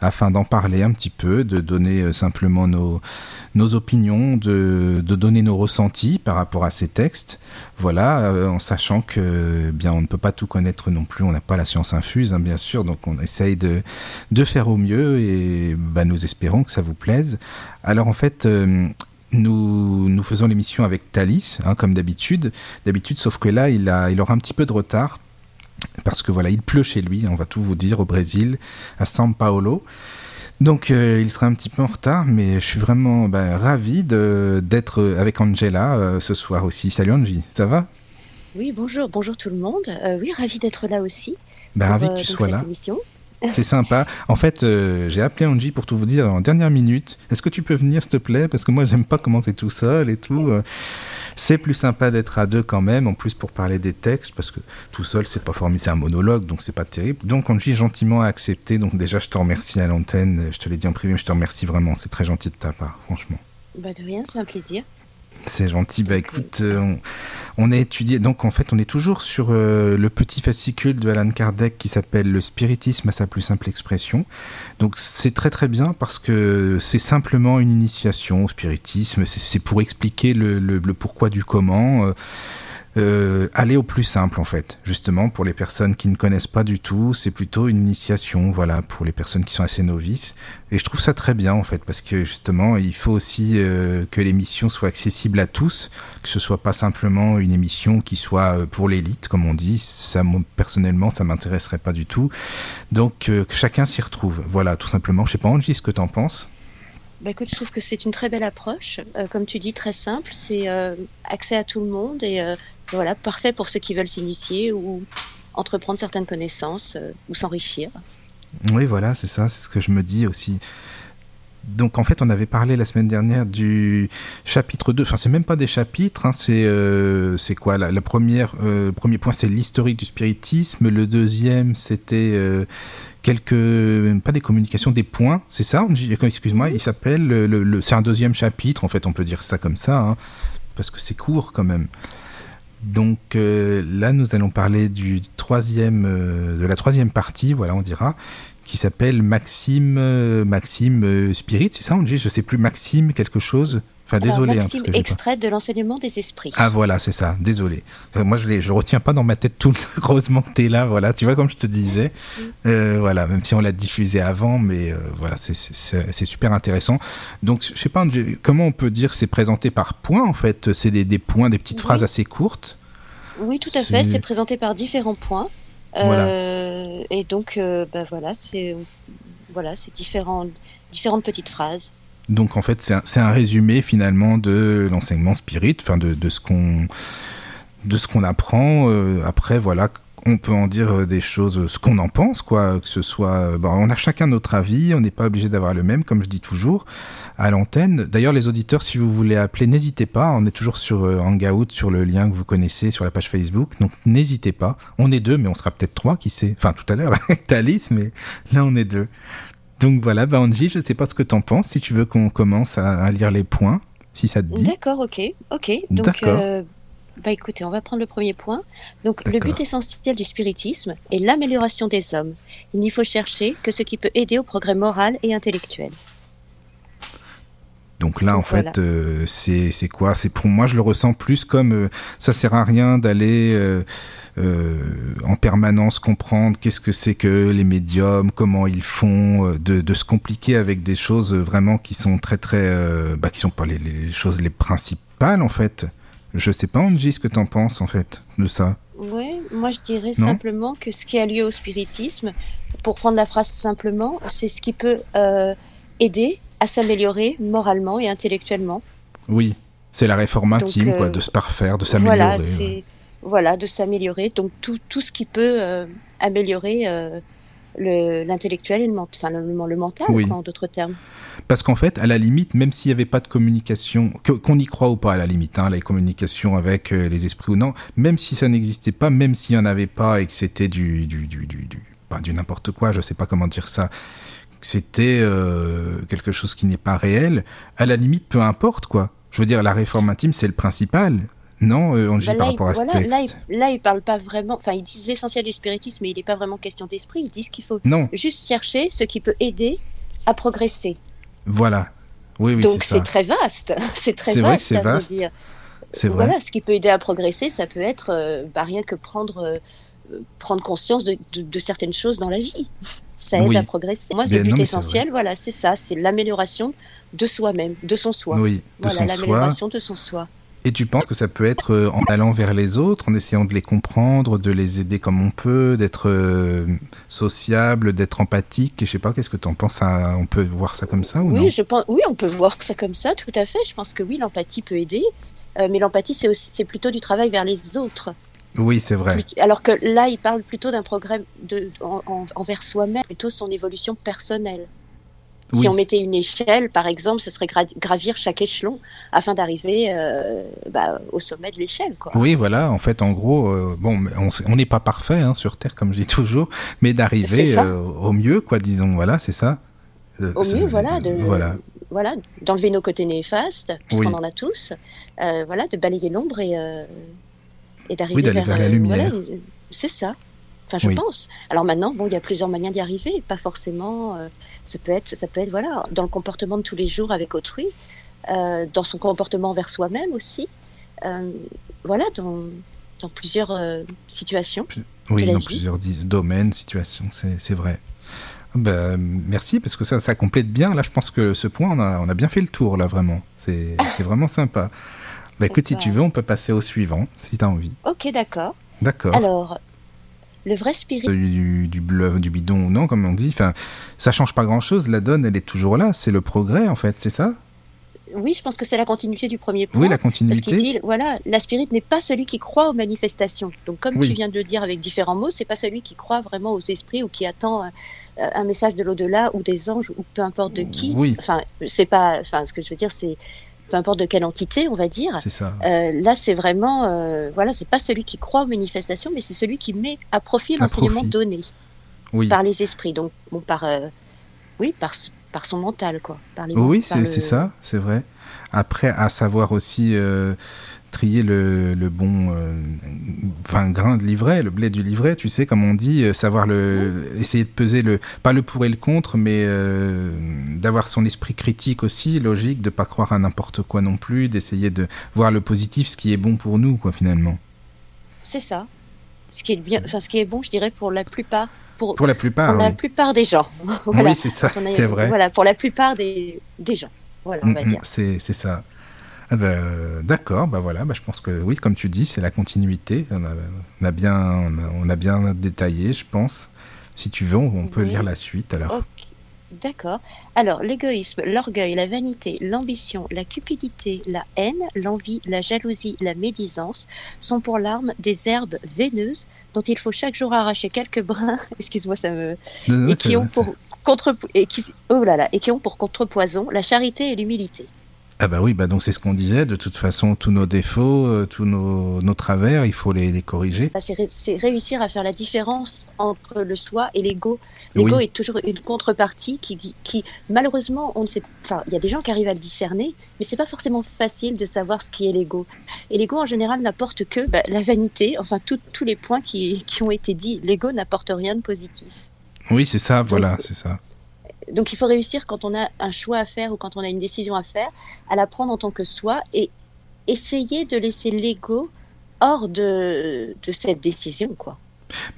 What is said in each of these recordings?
afin d'en parler un petit peu, de donner euh, simplement nos, nos opinions, de, donner nos ressentis par rapport à ces textes. Voilà, euh, en sachant que eh bien on ne peut pas tout connaître non plus, on n'a pas la science infuse, hein, bien sûr, donc on essaye de, de faire au mieux et bah, nous espérons que ça vous plaise. Alors en fait, euh, nous, nous faisons l'émission avec Thalys, hein, comme d'habitude. D'habitude, sauf que là, il, a, il aura un petit peu de retard. Parce que voilà, il pleut chez lui, on va tout vous dire, au Brésil, à São Paulo. Donc euh, il sera un petit peu en retard, mais je suis vraiment ben, ravi d'être avec Angela euh, ce soir aussi. Salut Angie, ça va? Oui, bonjour, bonjour tout le monde. Euh, oui, ravi d'être là aussi. Ben, ravi que tu sois là. Émission. C'est sympa. En fait, euh, j'ai appelé Angie pour tout vous dire en dernière minute. Est-ce que tu peux venir, s'il te plaît? Parce que moi, j'aime pas commencer tout seul et tout. Euh. C'est plus sympa d'être à deux quand même, en plus pour parler des textes, parce que tout seul, c'est pas formé, c'est un monologue, donc c'est pas terrible. Donc Angie gentiment a accepté. Donc déjà, je te remercie à l'antenne. Je te l'ai dit en privé, mais je te remercie vraiment. C'est très gentil de ta part, franchement. Bah de rien, c'est un plaisir. C'est gentil. Bah écoute, euh, on, a étudié. Donc en fait, on est toujours sur euh, le petit fascicule de Alan Kardec qui s'appelle Le spiritisme à sa plus simple expression. Donc c'est très très bien parce que c'est simplement une initiation au spiritisme. C'est pour expliquer le, le, pourquoi du comment. Euh, euh, aller au plus simple en fait, justement pour les personnes qui ne connaissent pas du tout, c'est plutôt une initiation, voilà, pour les personnes qui sont assez novices. Et je trouve ça très bien en fait, parce que justement, il faut aussi euh, que l'émission soit accessible à tous, que ce soit pas simplement une émission qui soit euh, pour l'élite, comme on dit. Ça, personnellement, ça m'intéresserait pas du tout. Donc que chacun s'y retrouve, voilà, tout simplement. Je sais pas Angie, ce que t'en penses. Bah écoute, je trouve que c'est une très belle approche. comme tu dis, très simple. C'est accès à tout le monde et voilà, parfait pour ceux qui veulent s'initier ou entreprendre certaines connaissances euh, ou s'enrichir. Oui, voilà, c'est ça, c'est ce que je me dis aussi. Donc en fait, on avait parlé la semaine dernière du chapitre 2, enfin c'est même pas des chapitres, hein, c'est euh, quoi la, première euh, Le premier point c'est l'historique du spiritisme, le deuxième c'était quelques pas des communications des points, c'est ça Excuse-moi, il s'appelle le, c'est un deuxième chapitre en fait, on peut dire ça comme ça hein, parce que c'est court quand même. Donc euh, là, nous allons parler du troisième, euh, de la troisième partie, voilà, on dira, qui s'appelle Maxime, euh, Maxime Spirit, c'est ça, on dit, je sais plus, Maxime quelque chose? Enfin, désolé. Hein, Maxime, extrait de l'enseignement des esprits. Ah voilà, c'est ça. Désolé. moi, je ne je retiens pas dans ma tête tout. Heureusement que es là. Voilà, tu vois comme je te disais. voilà, même si on l'a diffusé avant, mais voilà, c'est super intéressant. Donc, je sais pas comment on peut dire, c'est présenté par points en fait? C'est des, des, points, des petites phrases assez courtes. Oui, tout à fait. C'est présenté par différents points. Euh, et donc, euh, bah, voilà, c'est voilà, c'est différentes différentes petites phrases. Donc en fait, c'est un, résumé finalement de l'enseignement spirit, enfin de, de, ce qu'on de ce qu'on apprend. Euh, après, voilà, on peut en dire des choses, ce qu'on en pense, quoi, que ce soit. Bon, on a chacun notre avis, on n'est pas obligé d'avoir le même, comme je dis toujours à l'antenne. D'ailleurs, les auditeurs, si vous voulez appeler, n'hésitez pas. On est toujours sur euh, Hangout, sur le lien que vous connaissez sur la page Facebook. Donc, n'hésitez pas. On est deux, mais on sera peut-être trois, qui sait. Enfin, tout à l'heure avec Thalys, mais là, on est deux. Donc voilà, bah Angie, je ne sais pas ce que tu en penses. Si tu veux qu'on commence à, lire les points, si ça te dit. D'accord, ok, ok. Donc, euh, bah écoutez, on va prendre le premier point. Donc, le but essentiel du spiritisme est l'amélioration des hommes. Il n'y faut chercher que ce qui peut aider au progrès moral et intellectuel. Donc là, en fait, euh, c'est quoi? C'est pour moi, je le ressens plus comme euh, ça sert à rien d'aller euh, en permanence comprendre qu'est-ce que c'est que les médiums, comment ils font, de, de, se compliquer avec des choses vraiment qui sont très très, bah, qui sont pas les, les, choses les principales en fait. Je sais pas, Angie, ce que tu en penses en fait de ça. Oui, moi je dirais simplement que ce qui a lieu au spiritisme, pour prendre la phrase simplement, c'est ce qui peut aider à s'améliorer moralement et intellectuellement. Oui, c'est la réforme intime, quoi, euh, de se parfaire, de s'améliorer. Voilà, voilà, de s'améliorer. Donc tout, tout, ce qui peut euh, améliorer euh, l'intellectuel et le, enfin, le, le mental, en d'autres termes. Parce qu'en fait, à la limite, même s'il n'y avait pas de communication, qu'on y croit ou pas à la limite, hein, la communication avec les esprits ou non, même si ça n'existait pas, même s'il n'y en avait pas et que c'était du, du, du, du, du, pas du n'importe quoi, je ne sais pas comment dire ça, c'était euh, quelque chose qui n'est pas réel, à la limite, peu importe quoi. Je veux dire, la réforme intime, c'est le principal. Non, euh, on dit bah par rapport à ce texte. Là, il, là, parle pas vraiment. Enfin, ils disent l'essentiel du spiritisme, mais il n'est pas vraiment question d'esprit. Ils disent qu'il faut juste chercher ce qui peut aider à progresser. Voilà. Oui, oui, Donc c'est très vaste. C'est très vaste. C'est vrai que c'est vaste. C'est vrai. Voilà, ce qui peut aider à progresser, ça peut être euh, bah, rien que prendre, euh, prendre conscience de, de, certaines choses dans la vie. Ça aide à progresser. Moi, le but essentiel, voilà, c'est ça, c'est l'amélioration de soi-même, de son soi. Oui, de voilà, l'amélioration de son soi. Et tu penses que ça peut être euh, en allant vers les autres, en essayant de les comprendre, de les aider comme on peut, d'être euh, sociable, d'être empathique? Je sais pas, qu'est-ce que tu en penses On peut voir ça comme ça ou oui, non? je pense, Oui, on peut voir ça comme ça, tout à fait. Je pense que oui, l'empathie peut aider. Euh, mais l'empathie, c'est plutôt du travail vers les autres. Oui, c'est vrai. Alors que là, il parle plutôt d'un programme de, envers soi-même, plutôt son évolution personnelle. Si on mettait une échelle, par exemple, ce serait gravir chaque échelon afin d'arriver euh, bah, au sommet de l'échelle. Oui, voilà. En fait, en gros, euh, bon, on n'est pas parfait hein, sur Terre, comme je dis toujours, mais d'arriver euh, au mieux, quoi, disons. Voilà, c'est ça. au mieux, voilà. De, voilà. Voilà, d'enlever nos côtés néfastes, puisqu'on en a tous. voilà, de balayer l'ombre et, et d'arriver vers, vers, la lumière. c'est ça. Enfin, je pense. Alors maintenant, bon, il y a plusieurs manières d'y arriver, pas forcément. Euh, ça peut être, ça peut être, voilà, dans le comportement de tous les jours avec autrui, euh, dans son comportement vers soi-même aussi. Euh, voilà, dans, dans plusieurs situations. Oui, dans plusieurs domaines, situations, c'est vrai. Ben, merci parce que ça, ça complète bien. Là, je pense que ce point, on a, on a bien fait le tour là, vraiment. C'est vraiment sympa. Bah, écoute, si tu veux, on peut passer au suivant, si tu as envie. Ok, d'accord. D'accord. Alors, le vrai spirit. Du, du, du bidon ou non, comme on dit. Enfin, ça change pas grand chose. La donne, elle est toujours là. C'est le progrès, en fait, c'est ça? Oui, je pense que c'est la continuité du premier point. Oui, la continuité. Parce qu'il dit, voilà, la spirit n'est pas celui qui croit aux manifestations. Donc, comme tu viens de le dire avec différents mots, c'est pas celui qui croit vraiment aux esprits ou qui attend un, un message de l'au-delà ou des anges ou peu importe de qui. Oui. Enfin, c'est pas, enfin, ce que je veux dire, c'est peu importe de quelle entité, on va dire. Ça. Euh, là, c'est vraiment, euh, voilà, c'est pas celui qui croit aux manifestations, mais c'est celui qui met à profit l'enseignement donné par les esprits. Donc, bon, par, euh, oui, par, par son mental, quoi. Par les oui, c'est ça, c'est vrai. Après, à savoir aussi trier le, le bon euh, enfin grain de livret, le blé du livret, tu sais, comme on dit, euh, savoir le, essayer de peser le, pas le pour et le contre, mais euh, d'avoir son esprit critique aussi, logique, de pas croire à n'importe quoi non plus, d'essayer de voir le positif, ce qui est bon pour nous, quoi, finalement. C'est ça. Ce qui est bien, enfin, ce qui est bon, je dirais, pour la plupart. Pour, pour la plupart. Pour la plupart des gens. Oui, c'est ça, c'est vrai. Voilà, pour la plupart des, des gens. Voilà, on va mm, mm, dire. C'est ça. Ah ben, d'accord, bah voilà, bah je pense que oui, comme tu dis, c'est la continuité. On a, bien, on a, bien détaillé, je pense. Si tu veux, on, peut lire la suite alors. D'accord. Alors, l'égoïsme, l'orgueil, la vanité, l'ambition, la cupidité, la haine, l'envie, la jalousie, la médisance sont pour l'arme des herbes veineuses dont il faut chaque jour arracher quelques brins. Excuse-moi, ça me. et qui ont pour contre et qui oh là là et qui ont pour contrepoison la charité et l'humilité. Ah bah oui, bah donc c'est ce qu'on disait. De toute façon, tous nos défauts, euh, tous nos, nos, travers, il faut les, les corriger. Bah, c'est réussir à faire la différence entre le soi et l'ego. L'ego est toujours une contrepartie qui dit, qui malheureusement, on ne sait. Enfin, il y a des gens qui arrivent à le discerner, mais c'est pas forcément facile de savoir ce qui est l'ego. Et l'ego en général n'apporte que bah, la vanité. Enfin, tous les points qui, qui ont été dits. L'ego n'apporte rien de positif. Oui, c'est ça. Voilà, c'est ça donc il faut réussir quand on a un choix à faire ou quand on a une décision à faire, à la prendre en tant que soi et essayer de laisser l'ego hors de, de cette décision, quoi.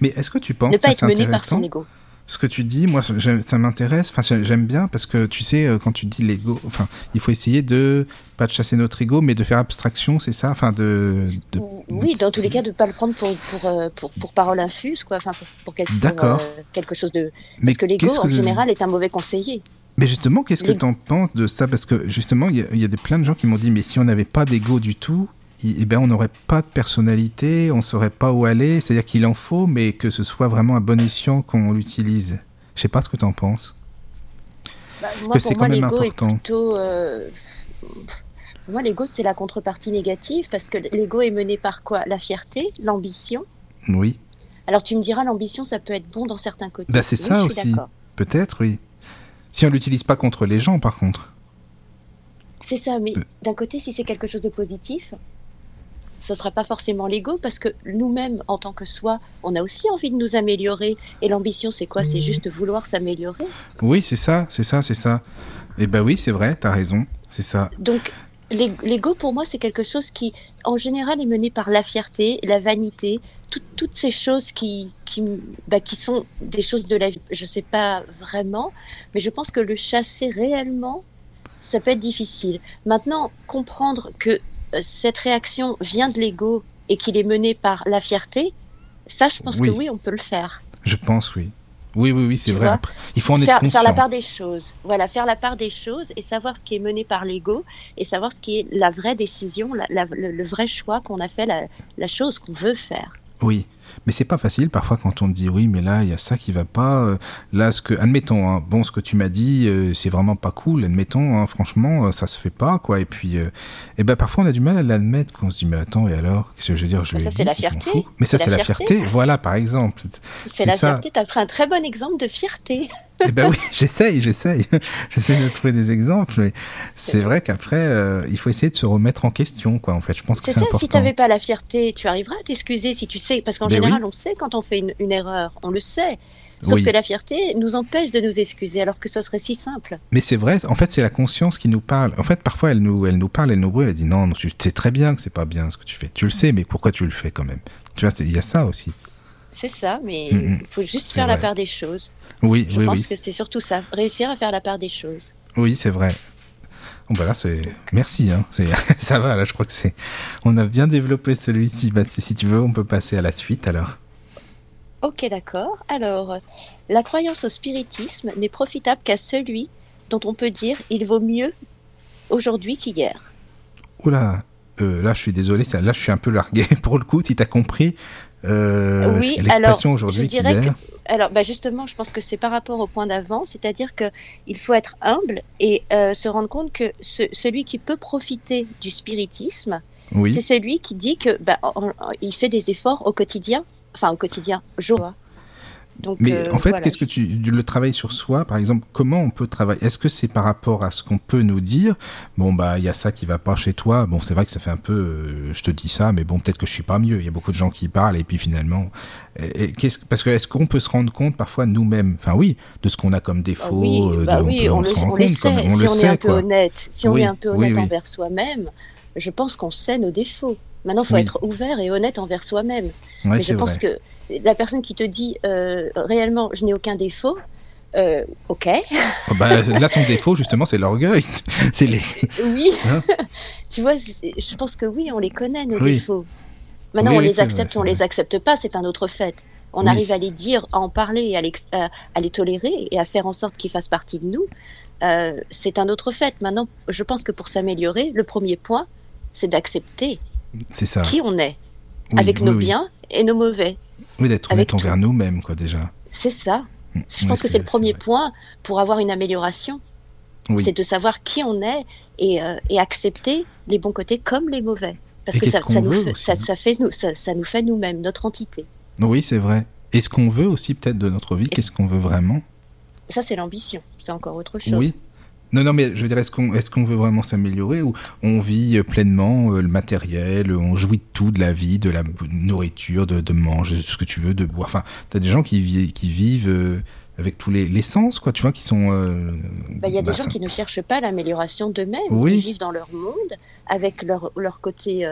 Mais est-ce que tu penses ne pas que être mené par son ego ce que tu dis, moi, ça m'intéresse. Enfin, j'aime bien parce que tu sais, euh, quand tu dis l'ego, enfin, il faut essayer de pas de chasser notre ego, mais de faire abstraction, c'est ça, enfin, de, Oui, dans tous les cas, de pas le prendre pour pour, euh, pour, pour parole infuse, quoi, enfin, pour, quelque, euh, quelque chose de. Parce mais que l'ego, en général, est un mauvais conseiller. Mais justement, qu'est-ce que tu en penses de ça? Parce que justement, il y, y, a des, plein de gens qui m'ont dit, mais si on n'avait pas d'ego du tout, eh ben, on n'aurait pas de personnalité, on ne saurait pas où aller. C'est-à-dire qu'il en faut, mais que ce soit vraiment un bon escient qu'on l'utilise. Je sais pas ce que tu en penses. Bah, que c'est quand même important. Plutôt, euh, Pour moi, l'ego, c'est la contrepartie négative parce que l'ego est mené par quoi? La fierté, l'ambition? Oui. Alors tu me diras, l'ambition, ça peut être bon dans certains côtés. Bah, c'est ça aussi. Peut-être, oui. Si on l'utilise pas contre les gens, par contre. C'est ça, mais d'un côté, si c'est quelque chose de positif, ce ne sera pas forcément l'ego, parce que nous-mêmes, en tant que soi, on a aussi envie de nous améliorer. Et l'ambition, c'est quoi? C'est juste vouloir s'améliorer. Oui, c'est ça, c'est ça, c'est ça. Et eh ben oui, c'est vrai, tu as raison, c'est ça. Donc, l'ego, pour moi, c'est quelque chose qui, en général, est mené par la fierté, la vanité, toutes ces choses qui, qui, bah, qui sont des choses de la vie. Je ne sais pas vraiment, mais je pense que le chasser réellement, ça peut être difficile. Maintenant, comprendre que cette réaction vient de l'ego et qu'il est mené par la fierté, ça, je pense que oui, on peut le faire. Je pense, oui. Oui, oui, oui, c'est vrai. il faut en faire, être conscient. Faire la part des choses. Voilà, faire la part des choses et savoir ce qui est mené par l'ego et savoir ce qui est la vraie décision, le, vrai choix qu'on a fait, la chose qu'on veut faire. Oui, mais c'est pas facile parfois quand on dit oui, mais là il y a ça qui va pas. Euh, là, ce que, admettons, hein, bon, ce que tu m'as dit, euh, c'est vraiment pas cool. Admettons, hein, franchement, euh, ça se fait pas, quoi. Et puis, et ben parfois on a du mal à l'admettre, qu'on se dit mais attends et alors, qu'est-ce que je veux dire, je Ça c'est la fierté. Mais ça c'est la, fierté. Voilà, par exemple. C'est la fierté. T'as pris un très bon exemple de fierté. Eh ben oui, j'essaye, j'essaye, j'essaye de trouver des exemples. Mais c'est vrai qu'après, il faut essayer de se remettre en question, quoi. En fait, je pense que c'est important. Si tu n'avais pas la fierté, tu arriveras à t'excuser si tu sais, parce qu'en général, on sait quand on fait une, erreur, on le sait. Sauf que la fierté nous empêche de nous excuser, alors que ce serait si simple. Mais c'est vrai, en fait, c'est la conscience qui nous parle. En fait, parfois, elle nous, elle nous parle, elle nous brûle, elle dit non, non tu sais très bien que c'est pas bien ce que tu fais. Tu le sais, mais pourquoi tu le fais quand même? Tu vois, il y a ça aussi. C'est ça, mais mm, mm. il faut juste faire la part des choses. Oui, Je pense que c'est surtout ça, réussir à faire la part des choses. Oui, c'est vrai. Bon, bah c'est... Merci, hein. ça va, là, je crois que c'est... On a bien développé celui-ci. Bah, si tu veux, on peut passer à la suite, alors. Ok, d'accord. Alors, la croyance au spiritisme n'est profitable qu'à celui dont on peut dire il vaut mieux aujourd'hui qu'hier. Oula, euh, là je suis désolé, ça, là je suis un peu largué pour le coup, si tu as compris euh, oui, l'expression aujourd'hui qu'hier. Alors, bah justement, je pense que c'est par rapport au point d'avant, c'est-à-dire qu'il faut être humble et euh, se rendre compte que celui qui peut profiter du spiritisme, c'est celui qui dit que bah, il fait des efforts au quotidien enfin au quotidien, jour. Donc, Mais euh, en fait, qu'est-ce que tu le travail sur soi, par exemple, comment on peut travailler? Est-ce que c'est par rapport à ce qu'on peut nous dire? Bon bah il y a ça qui va pas chez toi. Bon c'est vrai que ça fait un peu, euh, je te dis ça, mais bon peut-être que je suis pas mieux. Il y a beaucoup de gens qui parlent et puis finalement, qu'est-ce parce que est-ce qu'on peut se rendre compte parfois nous-mêmes, enfin oui, de ce qu'on a comme défaut Oui, euh, bah on, oui, on, le, on, les sait. on si on est un peu honnête, si on est un peu honnête envers soi-même, je pense qu'on sait nos défauts. Maintenant, il faut être ouvert et honnête envers soi-même. Mais je pense que la personne qui te dit euh, réellement je n'ai aucun défaut, euh, ok. Oh, bah, là, son défaut, justement, c'est l'orgueil. c'est les. Oui. Hein tu vois, je pense que oui, on les connaît, nos défauts. Maintenant, on les accepte ou on les accepte pas, c'est un autre fait. On arrive à les dire, à en parler, à, à, les tolérer et à faire en sorte qu'ils fassent partie de nous. Euh, c'est un autre fait. Maintenant, je pense que pour s'améliorer, le premier point, c'est d'accepter qui on est, avec nos biens et nos mauvais. Oui, d'être honnête envers nous-mêmes, quoi, déjà. C'est ça. Mm. Je pense que c'est le premier point pour avoir une amélioration. C'est de savoir qui on est et, euh, et, accepter les bons côtés comme les mauvais. Parce que ça, nous fait, ça, ça, fait, nous, ça, ça nous fait nous-mêmes, notre entité. Oui, c'est vrai. Et ce qu'on veut aussi peut-être de notre vie Qu'est-ce qu'on veut vraiment? Ça, c'est l'ambition. C'est encore autre chose. Oui, non, non, mais je veux dire, est-ce qu'on est qu'on veut vraiment s'améliorer ou on vit euh, pleinement euh, le matériel, on jouit de tout, de la vie, de la nourriture, de, de manger, ce que tu veux, de boire? Enfin, t'as des gens qui, vivent, qui vivent euh, avec tous les, les sens, quoi, tu vois, qui sont. Bah, il y a des bah, gens qui ne cherchent pas l'amélioration d'eux-mêmes, qui vivent dans leur monde, avec leur, leur côté.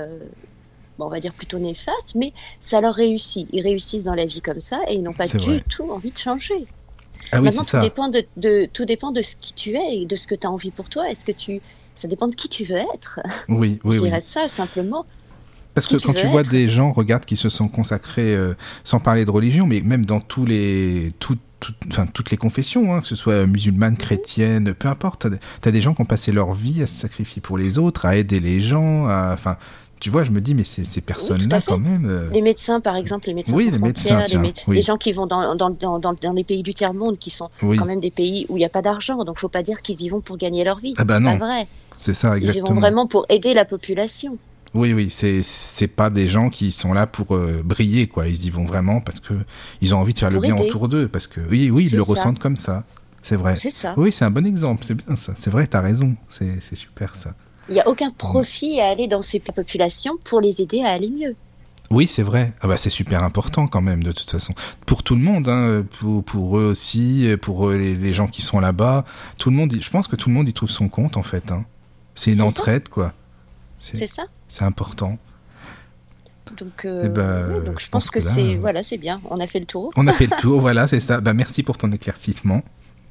Bon, on va dire plutôt néfaste, mais ça leur réussit. Ils réussissent dans la vie comme ça et ils n'ont pas du tout envie de changer. Ah Maintenant, tout dépend de, tout dépend de ce qui tu es et de ce que tu as envie pour toi. Est-ce que tu, ça dépend de qui tu veux être. Oui, oui, Je dirais ça simplement. Parce que quand tu vois des gens, regarde, qui se sont consacrés, euh, sans parler de religion, mais même dans tous les, enfin, toutes les confessions, hein, que ce soit musulmane, chrétienne, peu importe, tu as, des gens qui ont passé leur vie à se sacrifier pour les autres, à aider les gens, à, enfin, tu vois, je me dis, mais ces personnes-là, quand même. Euh, les médecins, par exemple, les médecins oui, les, médecins, les, gens qui vont dans, dans, dans, dans, les pays du tiers-monde, qui sont quand même des pays où il n'y a pas d'argent. Donc, il ne faut pas dire qu'ils y vont pour gagner leur vie. Ah bah c'est pas vrai. C'est ça, exactement. Ils y vont vraiment pour aider la population. Oui, oui, c'est pas des gens qui sont là pour euh, briller, quoi. Ils y vont vraiment parce que ils ont envie de faire le bien autour d'eux, parce que oui, oui, ils le ressentent comme ça. C'est vrai. C'est ça. Oui, c'est un bon exemple. C'est bien ça. C'est vrai, tu as raison. C'est super ça. Il n'y a aucun profit à aller dans ces populations pour les aider à aller mieux. Oui, c'est vrai. Ah bah, c'est super important quand même, de toute façon. Pour tout le monde, hein, pour, pour, eux aussi, pour les, gens qui sont là-bas. Tout le monde, je pense que tout le monde y trouve son compte, en fait. Hein. C'est une entraide, quoi. C'est ça. C'est important. Donc, euh, eh donc je, pense, que, c'est voilà, c'est bien. On a fait le tour. On a fait le tour, voilà, c'est ça. Bah, merci pour ton éclaircissement.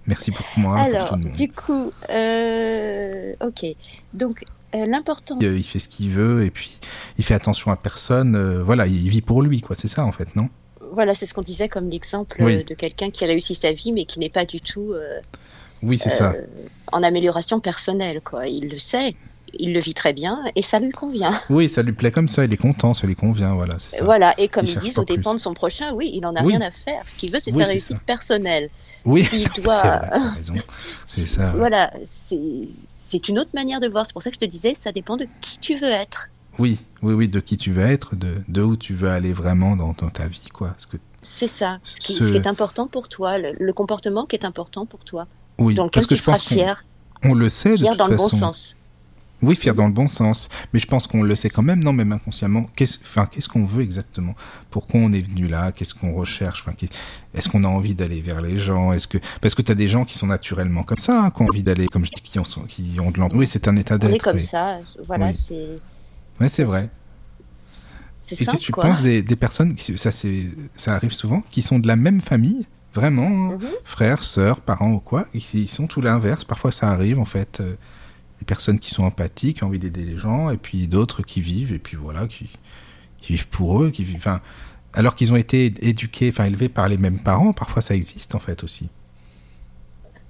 Merci pour moi. Alors, du coup, euh, ok. Donc, euh, l'important. Il fait ce qu'il veut et puis il fait attention à personne. voilà, il vit pour lui, quoi. C'est ça, en fait, non? Voilà, c'est ce qu'on disait comme l'exemple de quelqu'un qui a réussi sa vie, mais qui n'est pas du tout. oui, c'est ça. En amélioration personnelle, quoi. Il le sait il le vit très bien et ça lui convient. Oui, ça lui plaît comme ça, il est content, ça lui convient, voilà. Voilà, et comme ils disent, au dépend de son prochain, oui, il en a rien à faire. Ce qu'il veut, c'est sa réussite personnelle. Oui, doit... c'est ça. Voilà, c'est une autre manière de voir. C'est pour ça que je te disais, ça dépend de qui tu veux être. Oui, oui, oui, de qui tu veux être, de, de où tu veux aller vraiment dans, ta vie, quoi. C'est ça, ce qui, est important pour toi, le, comportement qui est important pour toi. Oui, dans lequel parce que tu je pense fier. On, le sait, de dans le bon sens. Oui, fier dans le bon sens. Mais je pense qu'on le sait quand même, non, même inconsciemment. Qu'est-ce enfin, qu'est-ce qu'on veut exactement? Pourquoi on est venu là? Qu'est-ce qu'on recherche? Enfin, Est-ce qu'on a envie d'aller vers les gens? Est-ce que Parce que tu as des gens qui sont naturellement comme ça, hein, qui ont envie d'aller, comme je dis, qui ont, qui ont de l'envie. Oui, c'est un état d'être. On est comme ça, voilà, c'est. Oui, c'est vrai. Et qu'est-ce que tu penses des, des personnes, ça, ça arrive souvent, qui sont de la même famille Vraiment, hein, mhm. frères, sœurs, parents ou quoi, ils, sont tout l'inverse. Parfois, ça arrive en fait. Euh, des personnes qui sont empathiques, qui ont envie d'aider les gens, et puis d'autres qui vivent, et puis voilà, qui, vivent pour eux, qui vivent. Enfin, alors qu'ils ont été éduqués, enfin élevés par les mêmes parents, parfois ça existe en fait aussi.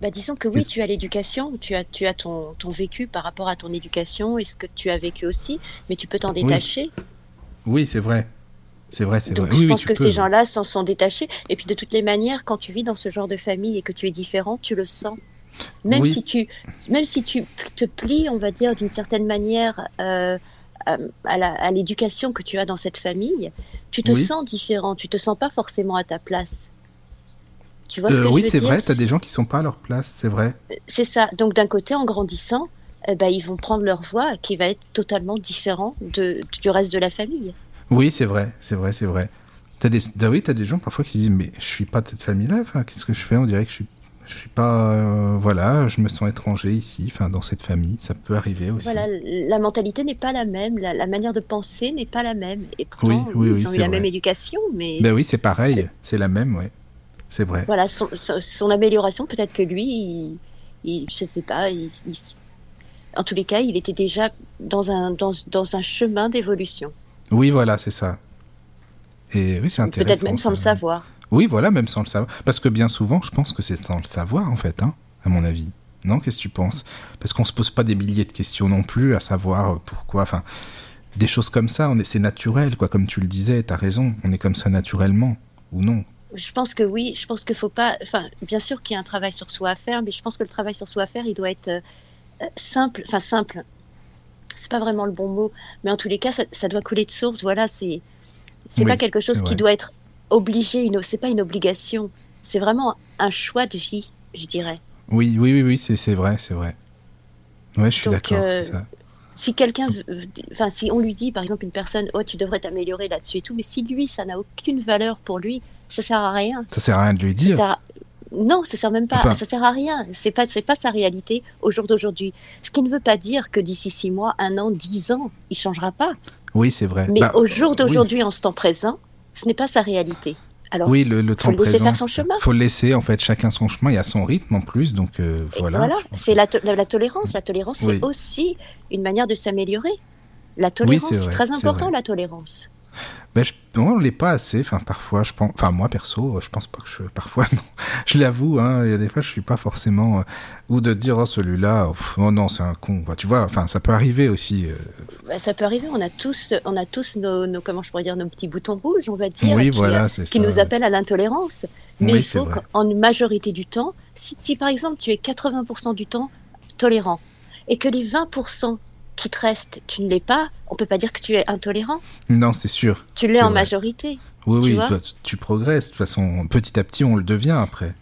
Bah, disons que oui, tu as l'éducation, tu as, tu as ton, ton, vécu par rapport à ton éducation et ce que tu as vécu aussi, mais tu peux t'en détacher. Oui, c'est vrai. C'est vrai, c'est vrai. Je pense que ces gens-là s'en sont détachés. Et puis de toutes les manières, quand tu vis dans ce genre de famille et que tu es différent, tu le sens. Même, si tu, même si tu te plies, on va dire, d'une certaine manière euh, à l'éducation que tu as dans cette famille, tu te sens différent, tu te sens pas forcément à ta place. Tu vois ce euh, que oui, c'est vrai, tu as des gens qui sont pas à leur place, c'est vrai. C'est ça. Donc d'un côté, en grandissant, eh ben, ils vont prendre leur voix qui va être totalement différent de, du reste de la famille. Oui, c'est vrai, c'est vrai, c'est vrai. As des, ah oui, tu as des gens parfois qui disent Mais je suis pas de cette famille-là, enfin, qu'est-ce que je fais? On dirait que je suis je suis pas euh, voilà je me sens étranger ici enfin dans cette famille. Ça peut arriver aussi. Voilà la mentalité n'est pas la même la, manière de penser n'est pas la même. Et pourtant oui, oui, ils ont eu la même éducation mais ben oui c'est pareil c'est la même ouais. C'est vrai. Voilà son, son, amélioration peut-être que lui il, il, je sais pas il, en tous les cas il était déjà dans un dans, dans un chemin d'évolution. Oui voilà c'est ça. Et oui c'est intéressant peut-être même sans le savoir oui, voilà, même sans le savoir. Parce que bien souvent, je pense que c'est sans le savoir, en fait, hein, à mon avis. Non, qu'est-ce que tu penses? Parce qu'on se pose pas des milliers de questions non plus, à savoir euh, pourquoi. Enfin, des choses comme ça, on est, c'est naturel, quoi. Comme tu le disais, tu as raison. On est comme ça naturellement, ou non? Je pense que oui. Je pense qu'il faut pas. Enfin, bien sûr qu'il y a un travail sur soi à faire, mais je pense que le travail sur soi à faire, il doit être euh, euh, simple. Enfin, simple. C'est pas vraiment le bon mot, mais en tous les cas, ça, doit couler de source. Voilà, c'est c'est pas quelque chose qui doit être obligé, une, c'est pas une obligation, c'est vraiment un choix de vie, je dirais. Oui, oui, oui, oui c'est vrai, c'est vrai. Ouais, je suis d'accord, euh, Si quelqu'un, enfin, si on lui dit, par exemple, une personne, oh, tu devrais t'améliorer là-dessus et tout, mais si lui, ça n'a aucune valeur pour lui, ça sert à rien. Ça sert à rien de lui dire. Non, ça sert même pas. ça sert à rien. C'est pas, c'est pas sa réalité au jour d'aujourd'hui. Ce qui ne veut pas dire que d'ici six mois, un an, dix ans, il changera pas. Oui, c'est vrai. Mais bah, au jour d'aujourd'hui, en ce temps présent, ce n'est pas sa réalité. Alors, oui, le, le temps faut le laisser faire son chemin. Faut le laisser en fait chacun son chemin. Il y a son rythme en plus, donc euh, voilà. Voilà, c'est la, la, tolérance. La tolérance, c'est aussi une manière de s'améliorer. La tolérance, c'est très important la tolérance ben, je, on l'est pas assez. Enfin, parfois, je pense. Enfin, moi perso, je pense pas que je. Parfois, non. Je l'avoue. Hein, il y a des fois, je suis pas forcément. Euh, ou de dire, oh, celui-là, oh non, c'est un con. tu vois. Enfin, ça peut arriver aussi. Euh. Ben, ça peut arriver. On a tous, on a tous nos, comment je pourrais dire, nos petits boutons rouges, on va dire, oui, qui, voilà, qui nous appellent à l'intolérance. Mais il faut qu'en majorité du temps, si, si par exemple tu es 80% du temps tolérant et que les 20% qui te reste, tu ne l'es pas, on peut pas dire que tu es intolérant. Non, c'est sûr. Tu l'es en majorité. Oui, oui, tu, tu progresses. De toute façon, petit à petit, on le devient après.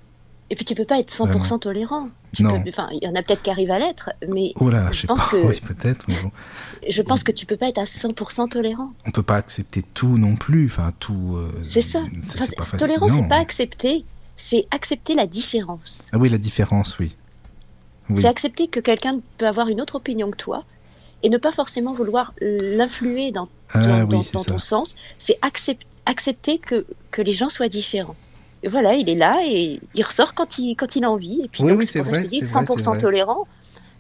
Et puis tu peux pas être 100% tolérant. Tu non. Enfin, il y en a peut-être qui arrivent à l'être, mais oh là, je, pense pas. que oui, peut-être. Bon. Je pense que tu peux pas être à 100% tolérant. On peut pas accepter tout non plus. Enfin, tout. Euh, c'est ça. C'est enfin. Tolérant, c'est pas accepter, c'est accepter la différence. Ah oui, la différence, oui. oui. C'est accepter que quelqu'un peut avoir une autre opinion que toi et ne pas forcément vouloir l'influer dans, ah, dans, oui, dans ton sens. C'est accepter, accepter que, que les gens soient différents voilà, il est là et il ressort quand il, quand il a envie. Et puis, oui, donc, oui, c'est pour vrai, ça que je dis vrai, 100% tolérant,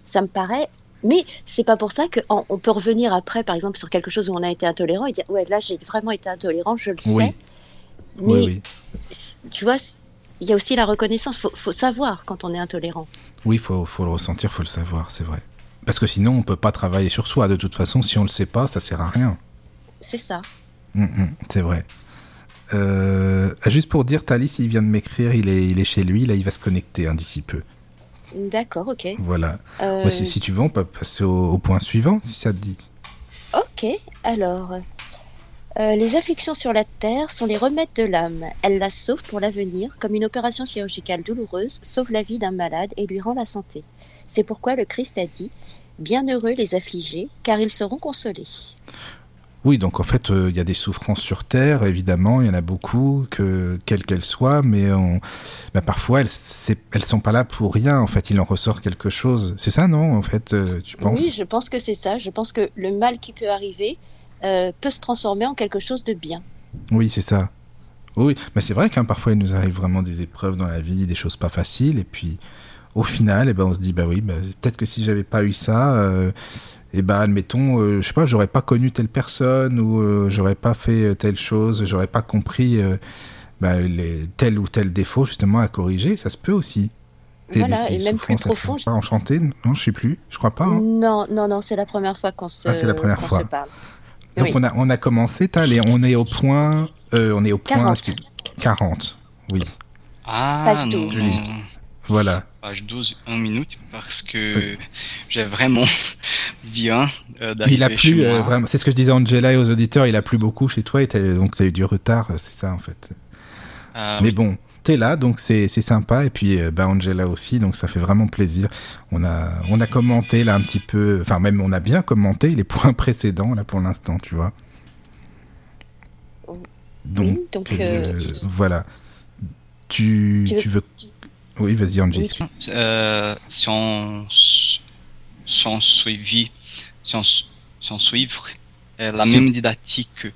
ça me paraît. Mais c'est pas pour ça qu'on on peut revenir après, par exemple, sur quelque chose où on a été intolérant et dire Ouais, là, j'ai vraiment été intolérant, je le sais. Mais tu vois, il y a aussi la reconnaissance. Il faut, faut, savoir quand on est intolérant. Oui, il faut, faut, le ressentir, il faut le savoir, c'est vrai. Parce que sinon, on peut pas travailler sur soi. De toute façon, si on le sait pas, ça sert à rien. C'est ça. Mmh, mmh, c'est vrai. Euh, juste pour dire, Thalys, il vient de m'écrire, il est, il est chez lui, là il va se connecter hein, d'ici peu. D'accord, ok. Voilà. Euh... Ouais, si, si, tu veux, on peut passer au, au, point suivant, si ça te dit. Ok, alors. Euh, les afflictions sur la terre sont les remèdes de l'âme. Elles la sauvent pour l'avenir, comme une opération chirurgicale douloureuse sauve la vie d'un malade et lui rend la santé. C'est pourquoi le Christ a dit Bienheureux les affligés, car ils seront consolés. Oui, donc en fait, il euh, y a des souffrances sur Terre, évidemment, il y en a beaucoup, que, quelles qu'elles soient, mais on, bah, parfois, elles elles sont pas là pour rien, en fait, il en ressort quelque chose. C'est ça, non, en fait, euh, tu penses? Oui, je pense que c'est ça. Je pense que le mal qui peut arriver euh, peut se transformer en quelque chose de bien. Oui, c'est ça. Oui, mais c'est vrai qu'un parfois, il nous arrive vraiment des épreuves dans la vie, des choses pas faciles, et puis au final, eh ben, on se dit, bah oui, bah, peut-être que si j'avais pas eu ça, euh, et ben admettons, euh, je sais pas, j'aurais pas connu telle personne ou euh, j'aurais pas fait telle chose, j'aurais pas compris euh, bah, les, tel ou tel défaut justement à corriger, ça se peut aussi. Voilà, et, et même plus profond. Pas enchanté, non, je sais plus, je crois pas. Hein. Non, non, non, c'est la première fois qu'on se, ah, c'est la première fois. se parle. Donc oui. on a on a commencé, et on est au point, on est au point 40. 40, oui. Ah, Page 12. non. Voilà. Page 12, 1 minute, parce que oui. j'ai vraiment bien euh, Il a plu, euh, vraiment. C'est ce que je disais à Angela et aux auditeurs, il a plu beaucoup chez toi, et as, donc tu as eu du retard, c'est ça en fait. Ah, Mais oui. bon, tu es là, donc c'est sympa, et puis euh, bah, Angela aussi, donc ça fait vraiment plaisir. On a, on a commenté là un petit peu, enfin même on a bien commenté les points précédents là pour l'instant, tu vois. Donc, oui, donc euh, voilà. Tu, tu veux... tu veux... Oui, vas-y, Angie. Euh, si on, si on suivit, si on, si on suivre euh, la Si- même didactique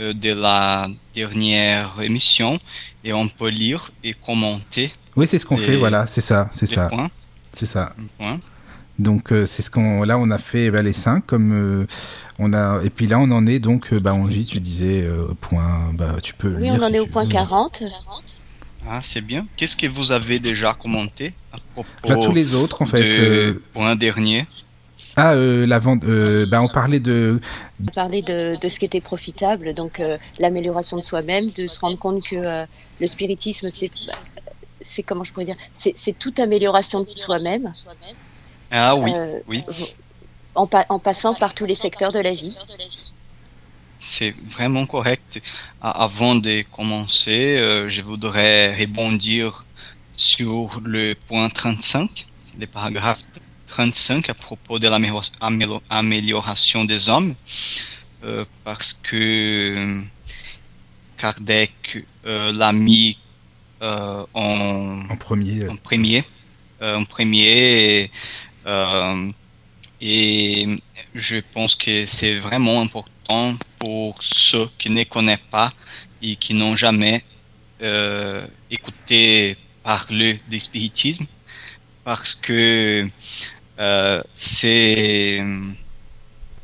euh, de la dernière émission, et on peut lire et commenter Oui, c'est ce qu'on fait, voilà, c'est ça, c'est ça, c'est ça. points. Donc euh, c'est ce qu'on là on a fait bah, les cinq comme euh, on a et puis là on en est donc bah Angie tu disais euh, point bah tu peux Oui, lire on en si est au point veux. 40. Ah, c'est bien. Qu'est-ce que vous avez déjà commenté à propos Bah, tous les autres en fait. de euh, point dernier Ah euh, la vente euh, bah on parlait de On parlait de, de ce qui était profitable, donc euh, l'amélioration de soi-même, de se rendre compte que euh, le spiritisme, c'est, c'est comment je pourrais dire, c'est, c'est toute amélioration de soi-même. Ah oui, euh, oui. En, pa- en passant par tous les secteurs de la vie. C'est vraiment correct. Avant de commencer, euh, je voudrais rebondir sur le point 35, le paragraphe 35 à propos de l'amélioration des hommes, euh, parce que Kardec euh, l'a mis euh, en, en premier. en premier, en premier et, et je pense que c'est vraiment important pour ceux qui ne connaissent pas et qui n'ont jamais euh, écouté parler du spiritisme parce que euh, c'est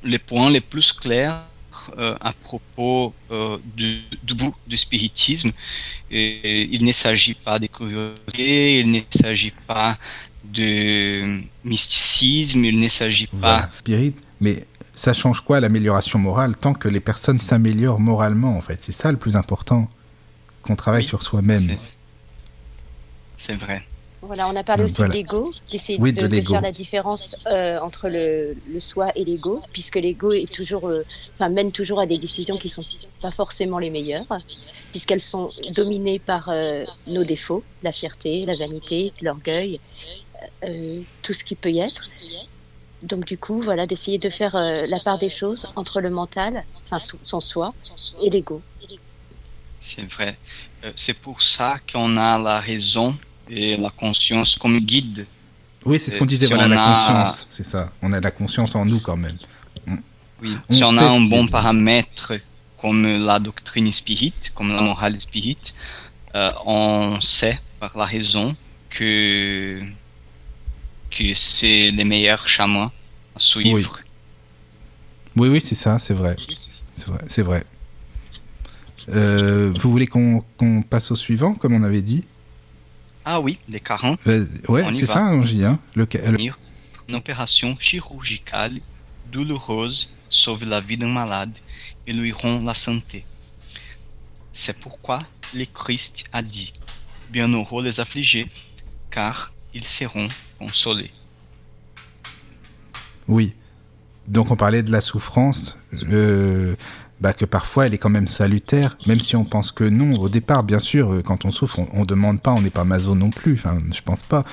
le point le plus clair euh, à propos euh, du, bout du spiritisme. Il ne s'agit pas de curiosité, il ne s'agit pas de mysticisme, il ne s'agit pas. Ça change quoi l'amélioration morale tant que les personnes s'améliorent moralement en fait? C'est ça le plus important qu'on travaille Oui, sur soi-même. C'est- vrai. Voilà, on a parlé Donc, aussi voilà. de l'ego, d'essayer Oui, de, de faire la différence euh, entre le, le soi et l'ego, puisque l'ego est toujours, euh, mène toujours à des décisions qui sont pas forcément les meilleures, puisqu'elles sont dominées par euh, nos défauts, la fierté, la vanité, l'orgueil, euh, tout ce qui peut y être. Donc du coup, voilà, d'essayer de faire euh, la part des choses entre le mental, enfin son- soi, et l'ego. C'est vrai. Euh, c'est pour ça qu'on a la raison et la conscience comme guide. Oui, c'est ce qu'on disait, si voilà, on la a- conscience, c'est ça. On a la conscience en nous quand même. Oui. On si on a un bon paramètre comme la doctrine spirit, comme la morale spirit, euh, on sait par la raison que, que c'est les meilleurs chemins à suivre. Oui, oui, c'est ça, c'est vrai. C'est vrai. C'est vrai. Euh, vous voulez qu'on passe au suivant, comme on avait dit? Ah oui, des 40. Euh, Ouais, c'est ça, Angie. Hein le- Une opération chirurgicale douloureuse sauve la vie d'un malade et lui rend la santé. C'est pourquoi le Christ a dit Bienheureux les affligés, car ils seront consolés. Oui. Donc on parlait de la souffrance, euh, bah, que parfois elle est quand même salutaire, même si on pense que non. Au départ, bien sûr, euh, quand on souffre, on, on demande pas, on n'est pas maso non plus, enfin, je pense pas.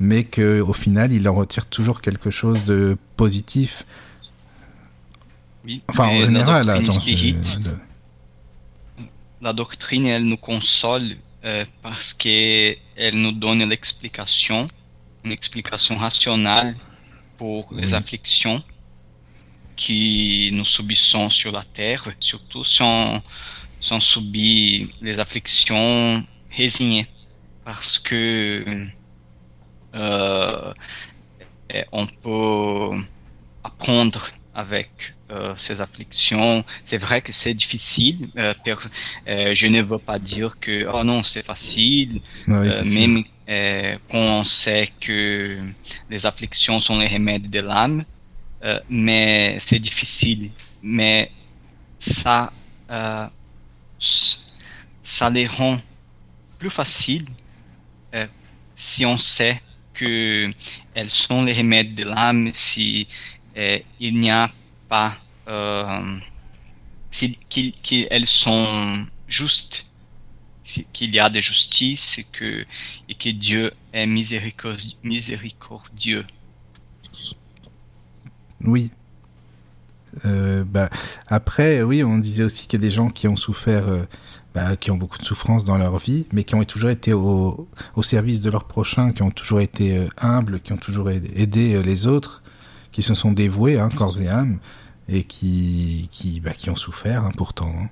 Mais que au final, il en retire toujours quelque chose de positif. Oui, Enfin, en la général, doctrine attends, de- la doctrine, elle nous console euh, parce qu'elle nous donne l'explication, une explication rationnelle pour les afflictions que nous subissons sur la terre, surtout si on, si on subit les afflictions résignées, parce que euh, on peut apprendre avec euh, ces afflictions. C'est vrai que c'est difficile. euh, euh, je ne veux pas dire que oh non c'est facile. Ouais, Euh, même quand on sait que les afflictions sont les remèdes de l'âme, mais c'est difficile. Mais ça, ça les rend plus faciles si on sait que elles sont les remèdes de l'âme, si il n'y a pas, euh, qu'elles sont justes qu'il y a de justice et que, Dieu est miséricordi- miséricordieux. Oui. Euh, bah, après, oui, on disait aussi qu'il y a des gens qui ont souffert, euh, bah, qui ont beaucoup de souffrance dans leur vie, mais qui ont toujours été au, service de leurs prochains, qui ont toujours été humbles, qui ont toujours aidé, les autres, qui se sont dévoués, hein, corps et âme, et qui, qui, bah, qui ont souffert hein, pourtant. hein.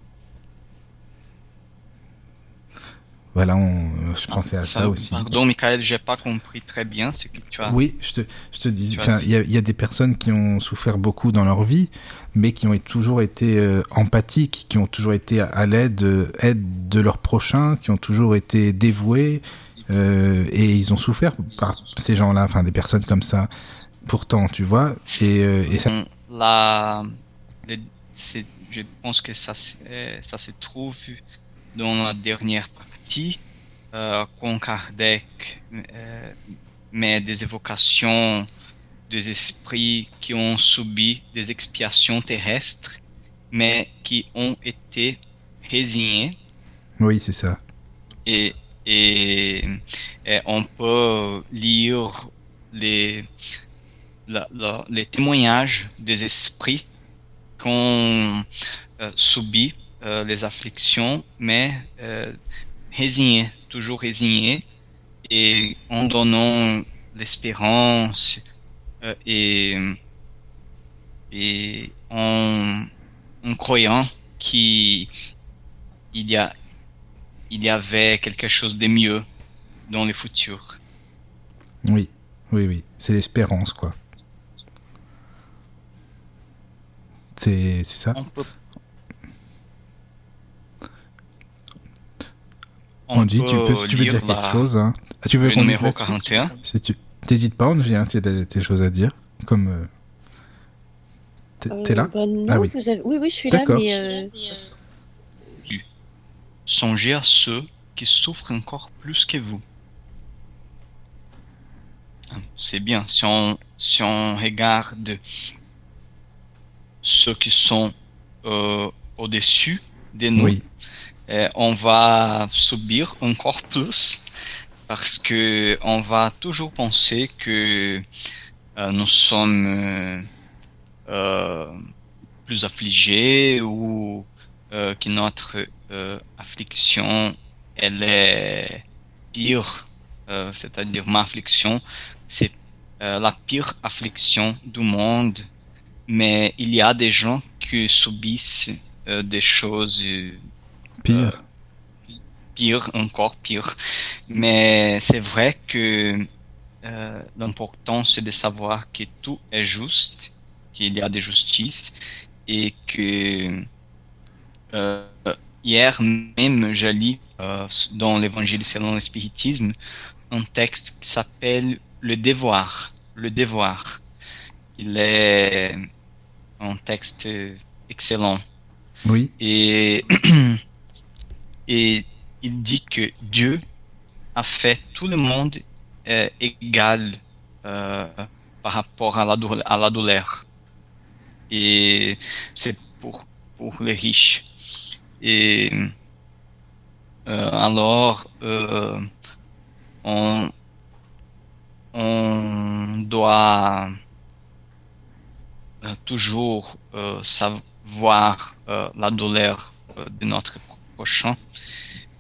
Voilà, on, je pensais à ça, Ça- aussi. Pardon, Michael, j'ai pas compris très bien ce que tu as. Oui, je te, je te dis, il y, a- il y a des personnes qui ont souffert beaucoup dans leur vie, mais qui ont toujours été euh, empathiques, qui ont toujours été à, à l'aide, euh, aide de leurs prochains, qui ont toujours été dévoués, euh, et ils ont souffert par ces gens-là, enfin des personnes comme ça. Pourtant, tu vois, et, euh, et ça, La, les- c'est- je pense que ça, se- ça se trouve dans la dernière partie, euh, quand Kardec euh, met des évocations des esprits qui ont subi des expiations terrestres, mais qui ont été résignés oui, c'est ça. et, et, et on peut lire les, les témoignages des esprits qui ont euh, subi euh, les afflictions, mais euh, résignés, toujours résignés, et en donnant l'espérance euh, et, et en, en croyant qu'il il y il y avait quelque chose de mieux dans le futur. Oui, oui, oui. C'est l'espérance, quoi. C'est ça On peut. Tu, peux, si tu veux dire quelque la- chose, hein. Ah, tu veux qu'on numéro la suite 41. Si tu t'hésites pas, Angie, hein, si t'as des choses à dire, comme euh, t'es t'es là? Euh, bah non, Ah oui. vous avez- oui, oui, je suis là, D'accord. mais euh, Songez à ceux qui souffrent encore plus que vous. c'est bien. Si on, si on regarde ceux qui sont euh, au-dessus de nous, Oui. euh, on va subir encore plus parce que on va toujours penser que euh, nous sommes euh, plus affligés ou que notre affliction elle est pire, c'est-à-dire ma affliction, c'est la pire affliction du monde. Mais il y a des gens qui subissent euh, des choses euh, Pire. pire, encore pire. Mais c'est vrai que euh, l'important c'est de savoir que tout est juste, qu'il y a des justices et que euh, hier même j'ai lu euh, dans l'évangile selon le spiritisme un texte qui s'appelle le devoir. Le devoir. Il est un texte excellent. Oui. Et, et il dit que Dieu a fait tout le monde euh, égal euh, par rapport à la, dou- à la douleur. Et c'est pour, pour les riches. Et euh, alors, on, on doit toujours euh, savoir euh, la douleur euh, de notre prochain.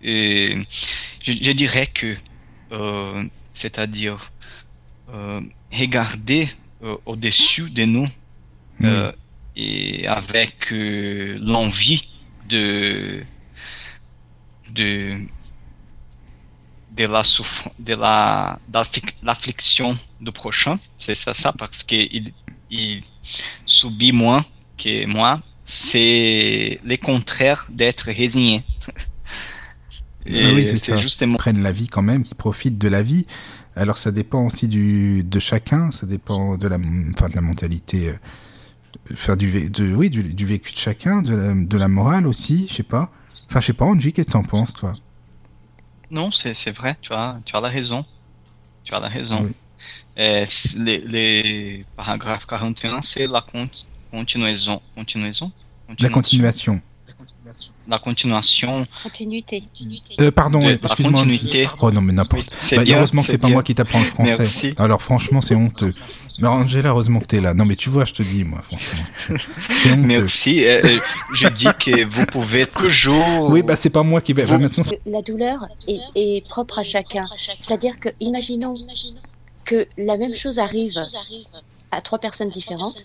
Et je, je dirais que, euh, c'est-à-dire, euh, regarder euh, au-dessus de nous euh, et avec euh, l'envie de de de la souffrance de la l'affliction du prochain c'est ça ça parce que il, subit moins que moi c'est le contraire d'être résigné Et Ah oui, c'est ça. justement prennent la vie quand même, qui profitent de la vie. Alors ça dépend aussi du de chacun, ça dépend de la enfin de la mentalité euh, enfin du de oui du, du vécu de chacun, de la, de la morale aussi, je sais pas. Enfin je sais pas Angie, qu'est-ce que t'en penses toi? Non, c'est c'est vrai, tu as, tu as la raison. Tu as la raison. Oui. Les, les paragraphes 41, c'est la con- continuaison. Continuaison? La continuation. La continuation. Continuité. Euh, pardon, la excuse-moi. Oh non mais n'importe. Bah, bien, heureusement que c'est pas bien. moi qui t'apprends le français. Merci. Alors franchement c'est honteux. Mais Angela, heureusement que t'es là. Non mais tu vois, je te dis moi franchement. C'est honteux. Merci. Euh, euh, je dis que vous pouvez toujours. Oui bah c'est pas moi qui vais. Vous- maintenant La douleur est, est propre à chacun. C'est-à-dire que, imaginons que la même chose arrive à trois personnes différentes,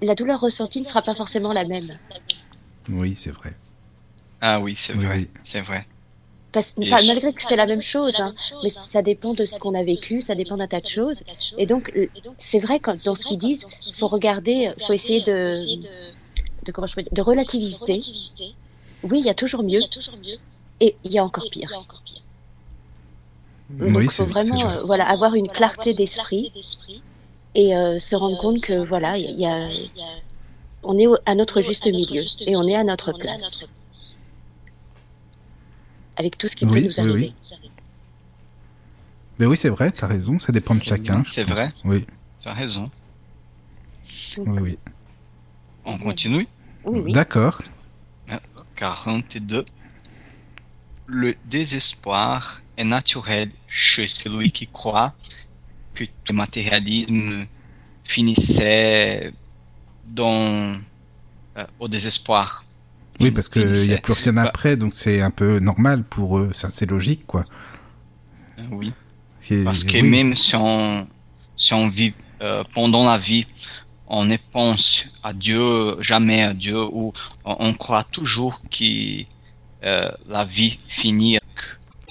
la douleur ressentie ne sera pas forcément la même. Oui c'est vrai. Ah oui, c'est Oui, vrai. oui. C'est vrai. Parce, Et pas- je- malgré que c'était la même chose, hein, mais ça dépend de ce qu'on a vécu, ça dépend d'un tas de choses. Et donc, euh, c'est vrai que dans ce qu'ils disent, il faut regarder, il faut essayer de, de, comment je peux dire, de relativiser. Oui, il y a toujours mieux, et il y a encore pire. Donc, Oui, il faut vraiment euh, voilà, avoir une clarté d'esprit et euh, se rendre compte que voilà, il y a, on est à notre juste milieu et on est à notre place avec tout ce qui Oui, peut oui, nous arriver. Mais oui c'est vrai, t'as raison, ça dépend de chacun. C'est vrai. Oui, Tu as raison. oui, oui. On continue. Oui, oui. D'accord. 42. Le désespoir est naturel chez celui qui croit que le matérialisme finissait dans, euh, au désespoir. Oui, parce qu'il n'y a plus rien après, donc c'est un peu normal pour eux, c'est logique quoi. Euh, Oui. Et- Parce que oui. même si on, si on vit euh, pendant la vie, on ne pense à Dieu, jamais à Dieu, ou on, on croit toujours que euh, la vie finit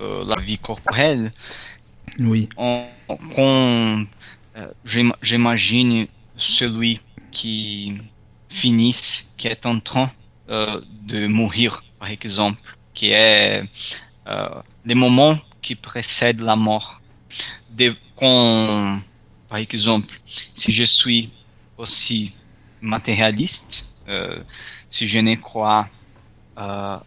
euh, la vie corporelle, Oui, qu'on, euh, j'im- j'imagine celui qui finisse, qui est en train euh, de mourir, par exemple, qui est les moments qui précèdent la mort. De, par exemple, si je suis aussi matérialiste, euh, si je ne crois euh,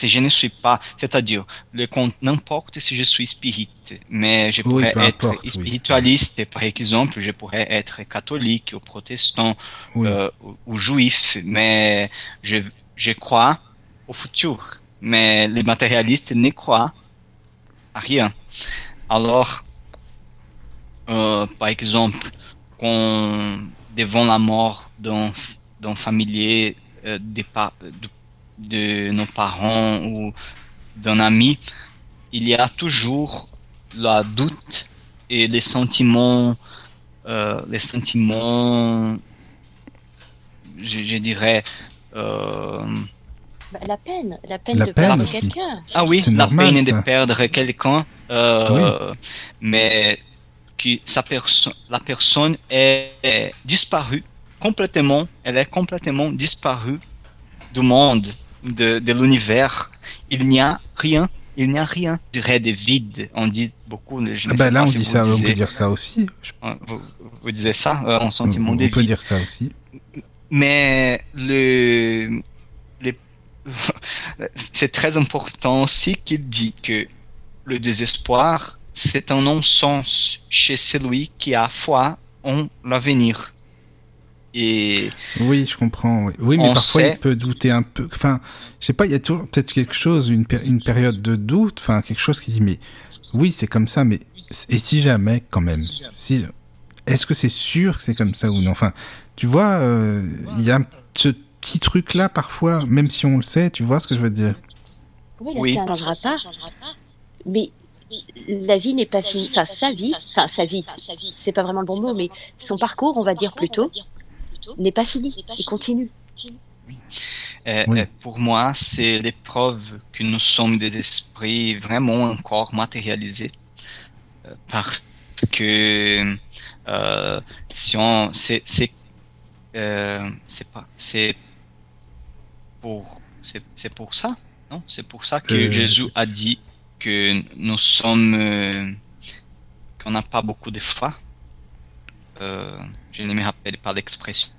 si je ne suis pas, c'est-à-dire, le n'importe si je suis spirit, mais je pourrais être spiritualiste, par exemple, je pourrais être catholique ou protestant euh, ou, juif, mais je, je crois au futur. Mais les matérialistes ne croient à rien. Alors, euh, par exemple, quand devant la mort d'un familier euh, de, de nos parents ou d'un ami, il y a toujours la doute et les sentiments, euh, les sentiments, je, dirais, euh, bah, la peine, la peine de perdre quelqu'un. Ah oui, la peine de perdre quelqu'un, euh, mais qui sa personne, la personne est disparue complètement, elle est complètement disparue du monde de, l'univers, il n'y a rien. Il n'y a rien. Je dirais des vides. On dit beaucoup. Je ah bah là, on dit ça. On peut dire ça aussi. Vous, vous disiez ça euh, en sentiment des On peut dire ça aussi. Mais le, c'est très important aussi qu'il dit que le désespoir, c'est un non-sens chez celui qui a foi en l'avenir. Et oui, je comprends. Oui, mais parfois il peut douter un peu. Enfin, je sais pas, il y a toujours peut-être quelque chose, une, une période de doute, enfin quelque chose qui dit mais oui, c'est comme ça, mais et si jamais quand même, si est-ce que c'est sûr que c'est comme ça ou non? Enfin, tu vois, euh, il y a ce petit truc là parfois, même si on le sait, tu vois ce que je veux dire? Oui, ça ne changera pas. Mais la vie n'est pas finie. Enfin, sa vie, enfin sa vie, c'est pas vraiment le bon mot, mais son parcours, on va dire plutôt, n'est pas fini, il continue. Euh, euh, pour moi, c'est l'épreuve que nous sommes des esprits vraiment encore matérialisés. Euh, parce que si on, c'est, c'est, c'est pas, c'est pour, c'est, pour ça, non? C'est pour ça que Jésus a dit que nous sommes, qu'on n'a pas beaucoup de foi. Je ne me rappelle pas l'expression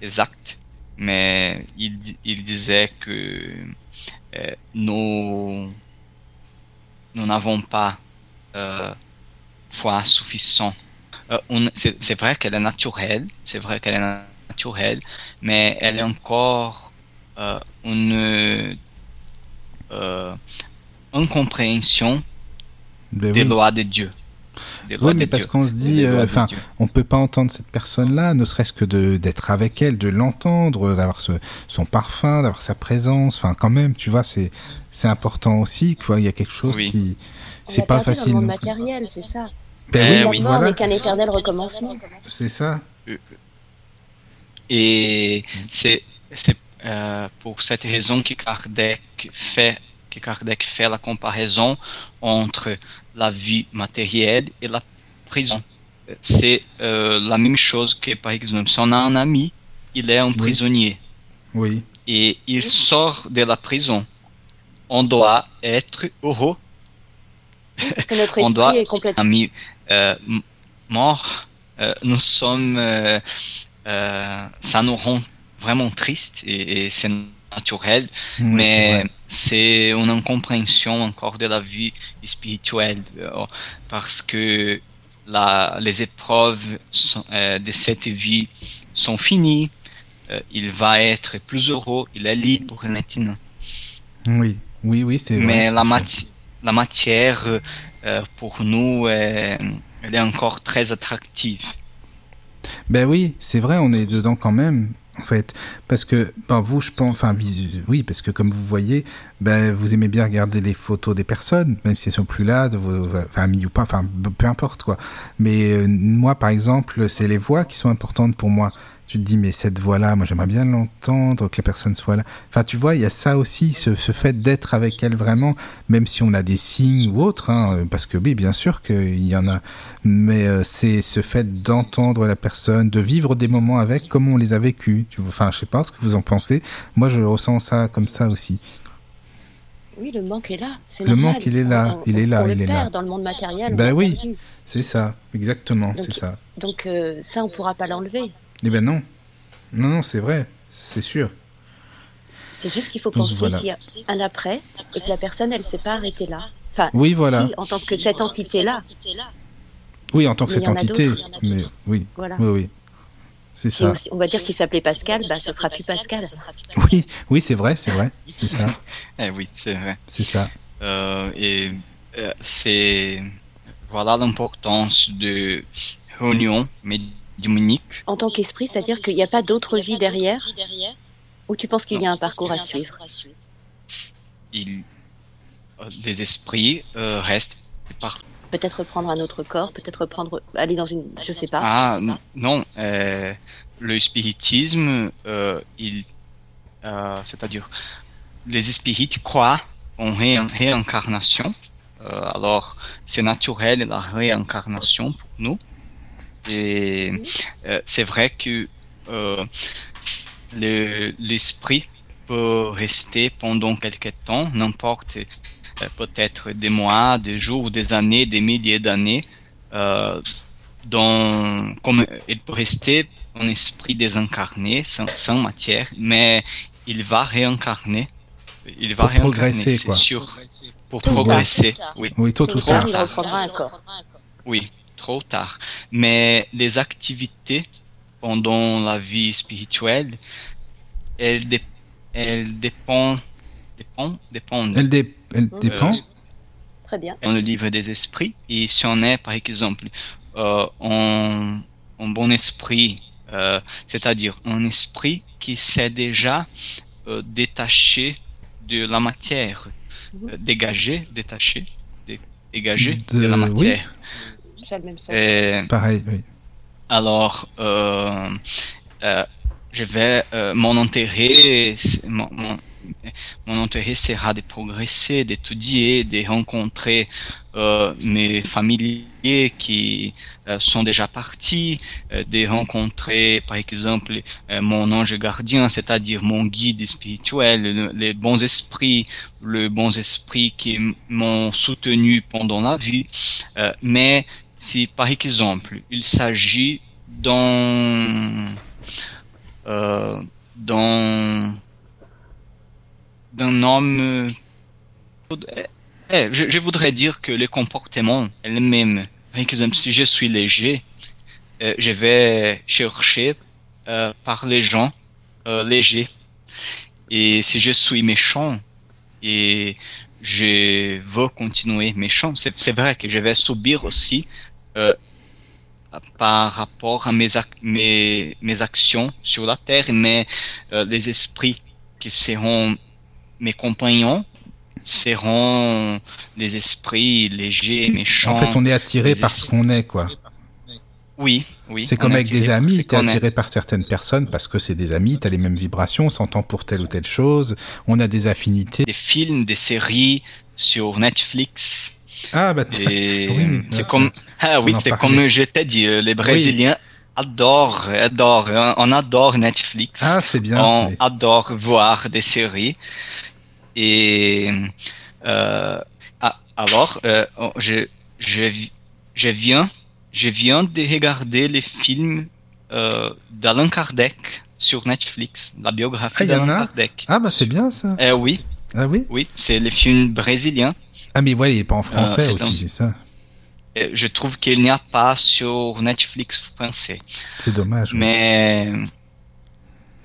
exacte, mais il, il, disait que euh, nous nous n'avons pas euh, foi suffisante. Euh, c'est vrai qu'elle est naturelle, c'est vrai qu'elle est naturelle, mais elle est encore euh, une incompréhension ben des lois de Dieu. Oui, mais parce qu'on se dit, euh, enfin, on peut pas entendre cette personne-là, ne serait-ce que de d'être avec elle, de l'entendre, d'avoir son parfum, d'avoir sa présence. Enfin, quand même, tu vois, c'est c'est important aussi. Quoi, il y a quelque chose qui c'est pas facile. Dans le monde matériel, c'est ça. Ben oui, oui, voilà. n'est qu'un éternel recommencement. C'est ça. Et c'est c'est euh, pour cette raison que Kardec fait que Kardec fait la comparaison entre la vie matérielle et la prison. C'est euh, la même chose que, par exemple, si on a un ami, il est un prisonnier. Oui. Et il sort de la prison. On doit être heureux. parce que notre esprit doit, est complètement... Ami euh, mort, euh, nous sommes... ça nous rend vraiment tristes et, et c'est naturel, mais c'est une incompréhension encore de la vie spirituelle euh, parce que la, les épreuves euh, de cette vie sont finies. Euh, il va être plus heureux, il est libre maintenant. Oui, oui, oui, c'est Mais la, la matière, pour nous, elle est encore très attractive. Ben oui, c'est vrai, on est dedans quand même en fait. Parce que, ben, vous, je pense, enfin, oui, parce que comme vous voyez, ben, vous aimez bien regarder les photos des personnes, même si elles sont plus là, de vos amis ou pas, enfin, peu importe, quoi. Mais euh, moi, par exemple, c'est les voix qui sont importantes pour moi tu te dis mais cette voix-là, moi j'aimerais bien l'entendre, que la personne soit là. Enfin tu vois, il y a ça aussi, ce, fait d'être avec elle vraiment, même si on a des signes ou autres, hein, parce que oui, bien sûr qu'il y en a, mais euh, c'est ce fait d'entendre la personne, de vivre des moments avec comme on les a vécus. Enfin je sais pas ce que vous en pensez. Moi je ressens ça comme ça aussi. Oui, le manque est là. Le manque, il est là. il est là. il est là. Dans le monde matériel. Ben oui, c'est ça, exactement, c'est ça. Donc euh, ça, on pourra pas l'enlever. Eh ben non. Non, non, c'est vrai. C'est sûr. C'est juste qu'il faut penser qu'il y a un après et que la personne, elle s'est pas arrêtée là. Enfin, oui, voilà. si, en tant que cette entité-là. Oui, en tant que cette entité. Mais oui, voilà. oui, oui. C'est ça. on va dire qu'il s'appelait Pascal, bah, ce sera plus Pascal. Oui, oui, c'est vrai, c'est vrai, c'est ça. eh oui, c'est vrai. C'est ça. Euh, et euh, c'est voilà l'importance de réunion En tant qu'esprit, c'est-à-dire qu'il n'y a pas d'autre vie derrière Ou tu penses qu'il y a un parcours à suivre? Il, euh, Les esprits restent partout peut-être prendre un autre corps, peut-être prendre, aller dans une, je sais pas. Ah non, euh, le spiritisme, euh, il, euh, c'est-à-dire, les spirites croient en réincarnation. alors, c'est naturel la réincarnation pour nous. Et c'est vrai que l'esprit peut rester pendant quelque temps, n'importe euh, peut-être des mois, des jours, des années, des milliers d'années, euh, dans, comme il peut rester un esprit désincarné, sans, sans, matière, mais il va réincarner. Il va pour progresser, quoi. Sûr, pour progresser, oui. Oui, tôt, ou tard. Il reprendra un corps. Oui, trop tard. Mais les activités pendant la vie spirituelle, elles, dé elles dépendent, dépendent, dépendent. Elles dépendent elle euh, dépend? Très bien. Dans le livre des esprits, et si on est, par exemple, euh, un, bon esprit, euh, c'est-à-dire un esprit qui s'est déjà euh, détaché de la matière, mhm. dégagé, détaché, dégagé de, la matière. Oui. C'est le même sens. Pareil, oui. Alors, je vais enterrer, mon intérêt sera de progresser, d'étudier, de rencontrer euh, mes familiers qui euh, sont déjà partis, euh, de rencontrer par exemple mon ange gardien, c'est-à-dire mon guide spirituel, les bons esprits, le bons esprits qui m'ont soutenu pendant la vie. mais si par exemple il s'agit dans d'un homme. Eh, je, voudrais dire que le comportement elle-même, par exemple, si je suis léger, euh, je vais chercher euh, par les gens euh, légers. Et si je suis méchant et je veux continuer méchant, c'est vrai que je vais subir aussi par rapport à mes, mes, mes actions sur la terre, mais les esprits qui seront mes compagnons seront des esprits légers, méchants. En fait, on est attiré par ce qu'on est, quoi. Oui, oui. C'est comme avec des amis, tu es attiré par certaines personnes parce que c'est des amis, tu as les mêmes vibrations, on s'entend pour telle ou telle chose, on a des affinités. Des films, des séries sur Netflix. Ah, bah oui, c'est comme, ah, oui, c'est comme je t'ai dit, euh, les Brésiliens adorent, adorent, on adore Netflix. Ah, c'est bien. On adore voir des séries. Et euh, ah, alors, euh, oh, je, je, je, viens, je viens de regarder les films euh, d'Alain Kardec sur Netflix, la biographie ah, d'Alain Kardec. Ah bah c'est bien ça. Euh, oui. Ah oui? Oui, c'est les films brésiliens. Ah mais ouais, il est pas en français aussi, c'est ça. Je trouve qu'il n'y a pas sur Netflix français. C'est dommage. Mais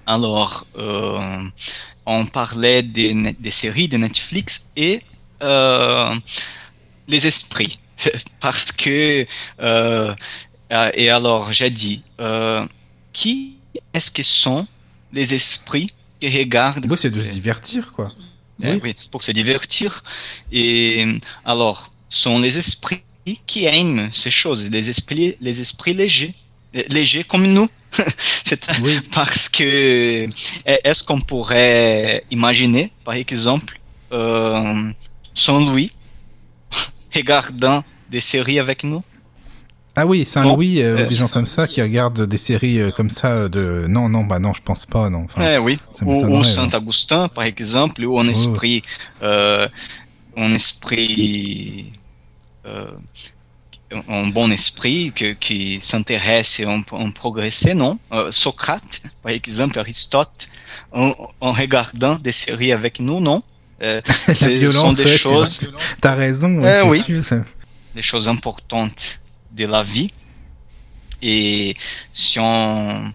alors, euh, on parlait des, des, séries de Netflix et euh, les esprits. Parce que, euh, et alors j'ai dit, euh, qui est-ce que sont les esprits qui regardent Oui, c'est de se divertir, quoi. Eh oui. pour se divertir. Et alors, sont les esprits qui aiment ces choses, les esprits, les esprits légers, légers comme nous. c'est parce que est-ce qu'on pourrait imaginer, par exemple, euh, Saint-Louis regardant des séries avec nous? Ah oui, Saint-Louis, euh, des gens comme ça qui regardent des séries euh, comme ça de non non bah non je pense pas non. eh oui. Ou, Saint-Augustin par exemple ou un esprit euh, un esprit un bon esprit que, qui s'intéresse et en, progresser, non? Euh, Socrate, par exemple, Aristote, en, en regardant des séries avec nous, non? Euh, ce sont des choses. T'as raison, euh, oui. Sûr, ça. Des choses importantes de la vie. Et si on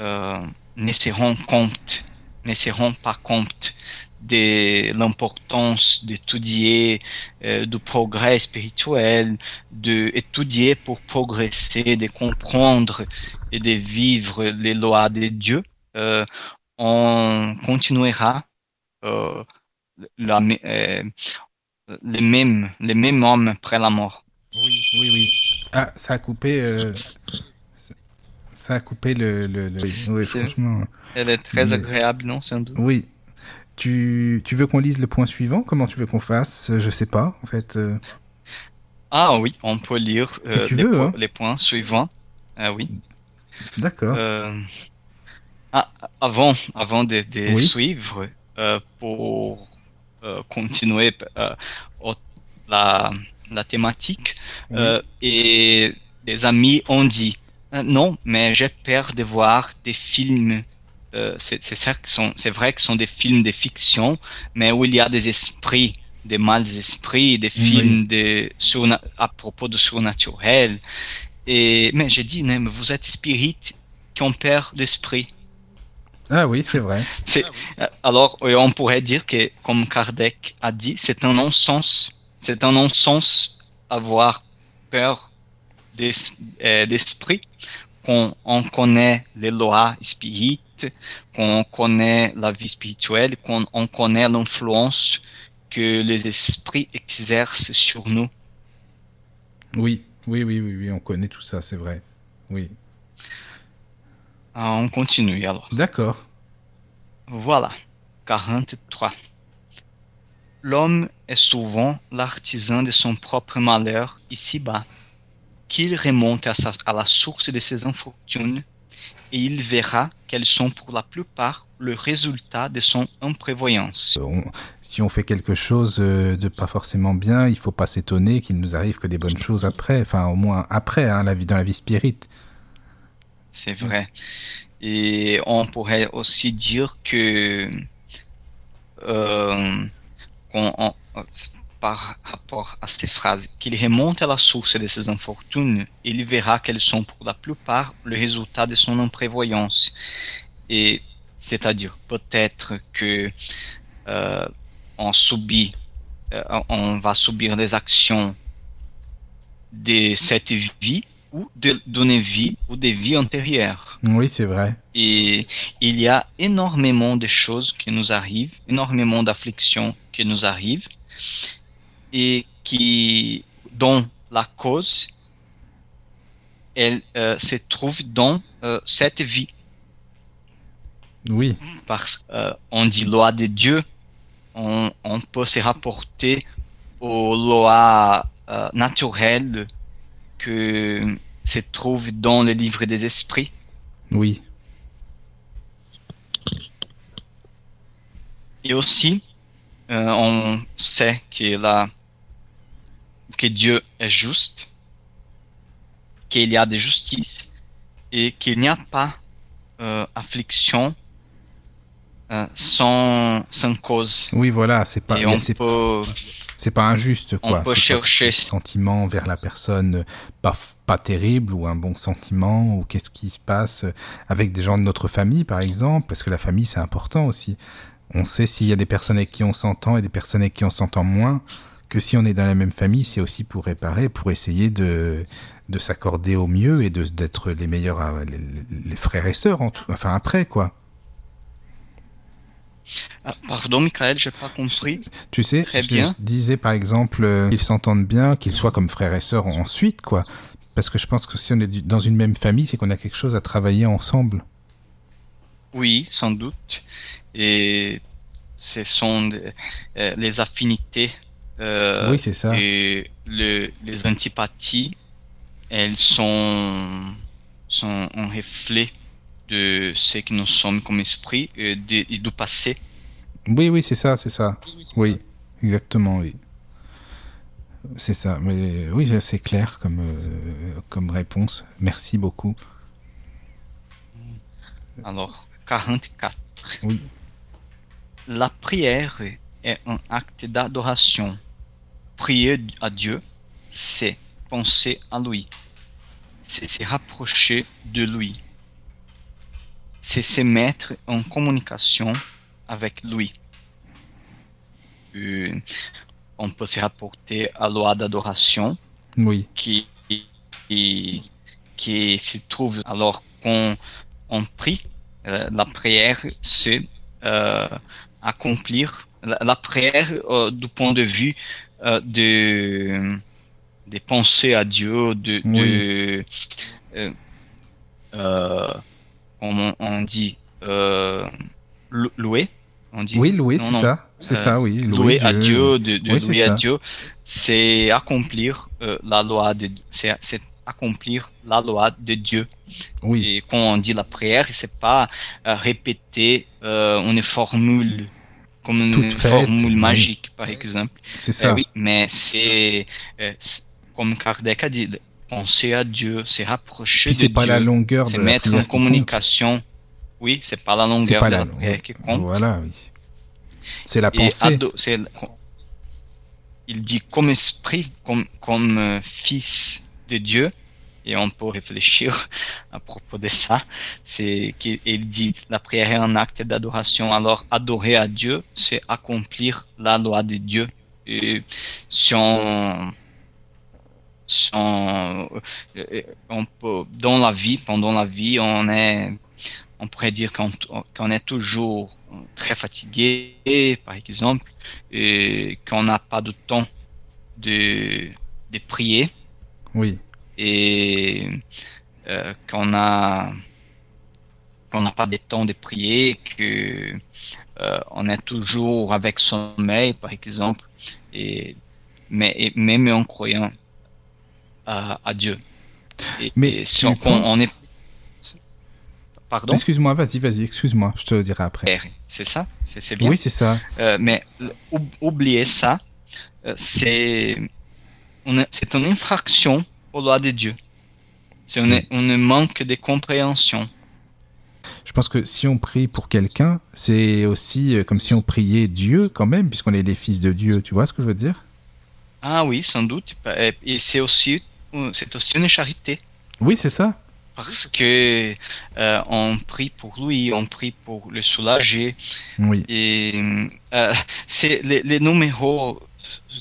euh, ne se rend compte, ne se pas compte de l'importance d'étudier euh, du progrès spirituel, d'étudier pour progresser, de comprendre et de vivre les lois de Dieu, euh, on continuera euh, euh, les, mêmes, les mêmes hommes après la mort. Oui, oui, oui. Ah, ça a coupé. Euh, ça a coupé le. le, le... Oui, franchement. Elle est très agréable, non, sans doute. Oui, tu, tu veux qu'on lise le point suivant? Comment tu veux qu'on fasse? Je sais pas, en fait. Euh. Ah oui, on peut lire euh, les, veux, hein. les, points suivants. Ah oui. D'accord. Ah, avant, avant de, de suivre, pour continuer la, la thématique, et des amis ont dit non, mais j'ai peur de voir des films euh, c'est vrai que ce sont des films de fiction, mais où il y a des esprits, des mâles esprits, des films de, à propos de surnaturel. Et, mais j'ai dit, mais vous êtes spirit qui ont peur d'esprit. Ah oui, c'est vrai. Euh, alors, on pourrait dire que, comme Kardec a dit, c'est un non-sens. C'est un non-sens avoir peur euh, d'esprit qu'on on connaît les lois spirites, qu'on connaît la vie spirituelle, qu'on on connaît l'influence que les esprits exercent sur nous. Oui, oui, oui, oui, oui on connaît tout ça, c'est vrai. Oui. Ah, on continue alors. D'accord. Voilà, 43. L'homme est souvent l'artisan de son propre malheur ici-bas qu'il remonte à, sa, à, la source de ses infortunes et il verra qu'elles sont pour la plupart le résultat de son imprévoyance. On, si on fait quelque chose euh, de pas forcément bien, il faut pas s'étonner qu'il nous arrive que des bonnes choses après, enfin au moins après, hein, la vie dans la vie spirite. C'est vrai. Et on pourrait aussi dire que euh, par rapport à ces phrases, qu'il remonte à la source de ses infortunes, il verra qu'elles sont pour la plupart le résultat de son imprévoyance. Et c'est-à-dire peut-être que euh, on subit, euh, on va subir des actions de cette vie ou d'une vie ou des vies antérieures. Oui, c'est vrai. Et il y a énormément de choses qui nous arrivent, énormément d'afflictions qui nous arrivent et qui, dont la cause, elle euh, se trouve dans euh, cette vie. Oui. Parce qu'on euh, dit loi de Dieu, on, on, peut se rapporter aux lois naturelles que se trouvent dans le livre des esprits. Oui. Et aussi, on sait que la que Dieu est juste, qu'il y a de justice et qu'il n'y a pas euh, affliction euh, sans, sans cause. Oui, voilà, c'est pas. C'est pas injuste quoi. On peut chercher un sentiment vers la personne pas pas terrible ou un bon sentiment ou qu'est-ce qui se passe avec des gens de notre famille par exemple parce que la famille c'est important aussi. On sait s'il y a des personnes avec qui on s'entend et des personnes avec qui on s'entend moins que si on est dans la même famille, c'est aussi pour réparer, pour essayer de, de s'accorder au mieux et d'être les meilleurs, euh, les, frères et sœurs, en tout, enfin après, quoi. Ah, pardon, Michael, j'ai pas compris. Tu sais, Très je bien. disais par exemple euh, qu'ils s'entendent bien, qu'ils soient comme frères et sœurs ensuite, quoi. Parce que je pense que si on est dans une même famille, c'est qu'on a quelque chose à travailler ensemble. Oui, sans doute. Et ce sont euh, les affinités euh, oui, c'est ça. Et les antipathies, elles sont, sont un reflet de ce que nous sommes comme esprit et, du passé. Oui, oui, c'est ça, c'est ça. Oui, exactement, oui. C'est ça. Mais oui, c'est clair comme, euh, comme réponse. Merci beaucoup. Alors, 44. Oui. La prière est un acte d'adoration. Prier à Dieu, c'est penser à lui. C'est se rapprocher de lui. C'est se mettre en communication avec lui. Euh, on peut se rapporter à la loi d'adoration Oui. qui, qui, qui se trouve alors qu'on on prie. euh, la prière, c'est euh, accomplir la, la prière du point de vue de des pensées à Dieu, de, de euh, euh, on dit euh, lou- louer. On dit Oui, louer, c'est ça. C'est Euh, ça, oui. louer à Dieu, de, de Oui, c'est louer à ça. Dieu, c'est accomplir euh, la loi de c'est c'est accomplir la loi de Dieu. Oui, Et quand on dit la prière, c'est pas euh, répéter euh, une formule comme une Toute faite, formule oui. magique, par exemple. c'est Euh, ça. oui, mais c'est euh, c'est- comme Kardec a dit, penser à Dieu, c'est rapprocher c'est pas Dieu, la longueur de mettre en compte. communication. Oui, c'est pas la longueur pas de la prière qui compte. Voilà, oui. C'est la pensée. il dit comme esprit, comme, comme euh, fils de Dieu, et on peut réfléchir à propos de ça, c'est qu'il il dit la prière est un acte d'adoration. Alors adorer à Dieu, c'est accomplir la loi de Dieu. Et si on, on, euh, on peut, dans la vie, pendant la vie, on est, on pourrait dire qu'on qu'on est toujours très fatigué, par exemple, et qu'on n'a pas de temps de, de prier. Oui, et euh, qu'on a qu'on n'a pas de temps de prier, que euh, on est toujours avec sommeil, par exemple, et mais et même en croyant à, à Dieu. Et, Mais et si on, penses- on est pardon, excuse-moi, vas-y, vas-y, excuse-moi, je te dirai après. c'est ça, c'est bien? Oui, c'est ça. Euh, mais oublier ça, euh, c'est c'est une infraction aux lois de Dieu. C'est un, Oui. un manque de compréhension. Je pense que si on prie pour quelqu'un, c'est aussi euh, comme si on priait Dieu quand même, puisqu'on est des fils de Dieu. Tu vois ce que je veux dire? Ah oui, sans doute. Et c'est aussi, c'est aussi une charité. Oui, c'est ça. Parce que euh, on prie pour lui, on prie pour le soulager. Oui, Et euh, c'est les, les numéros,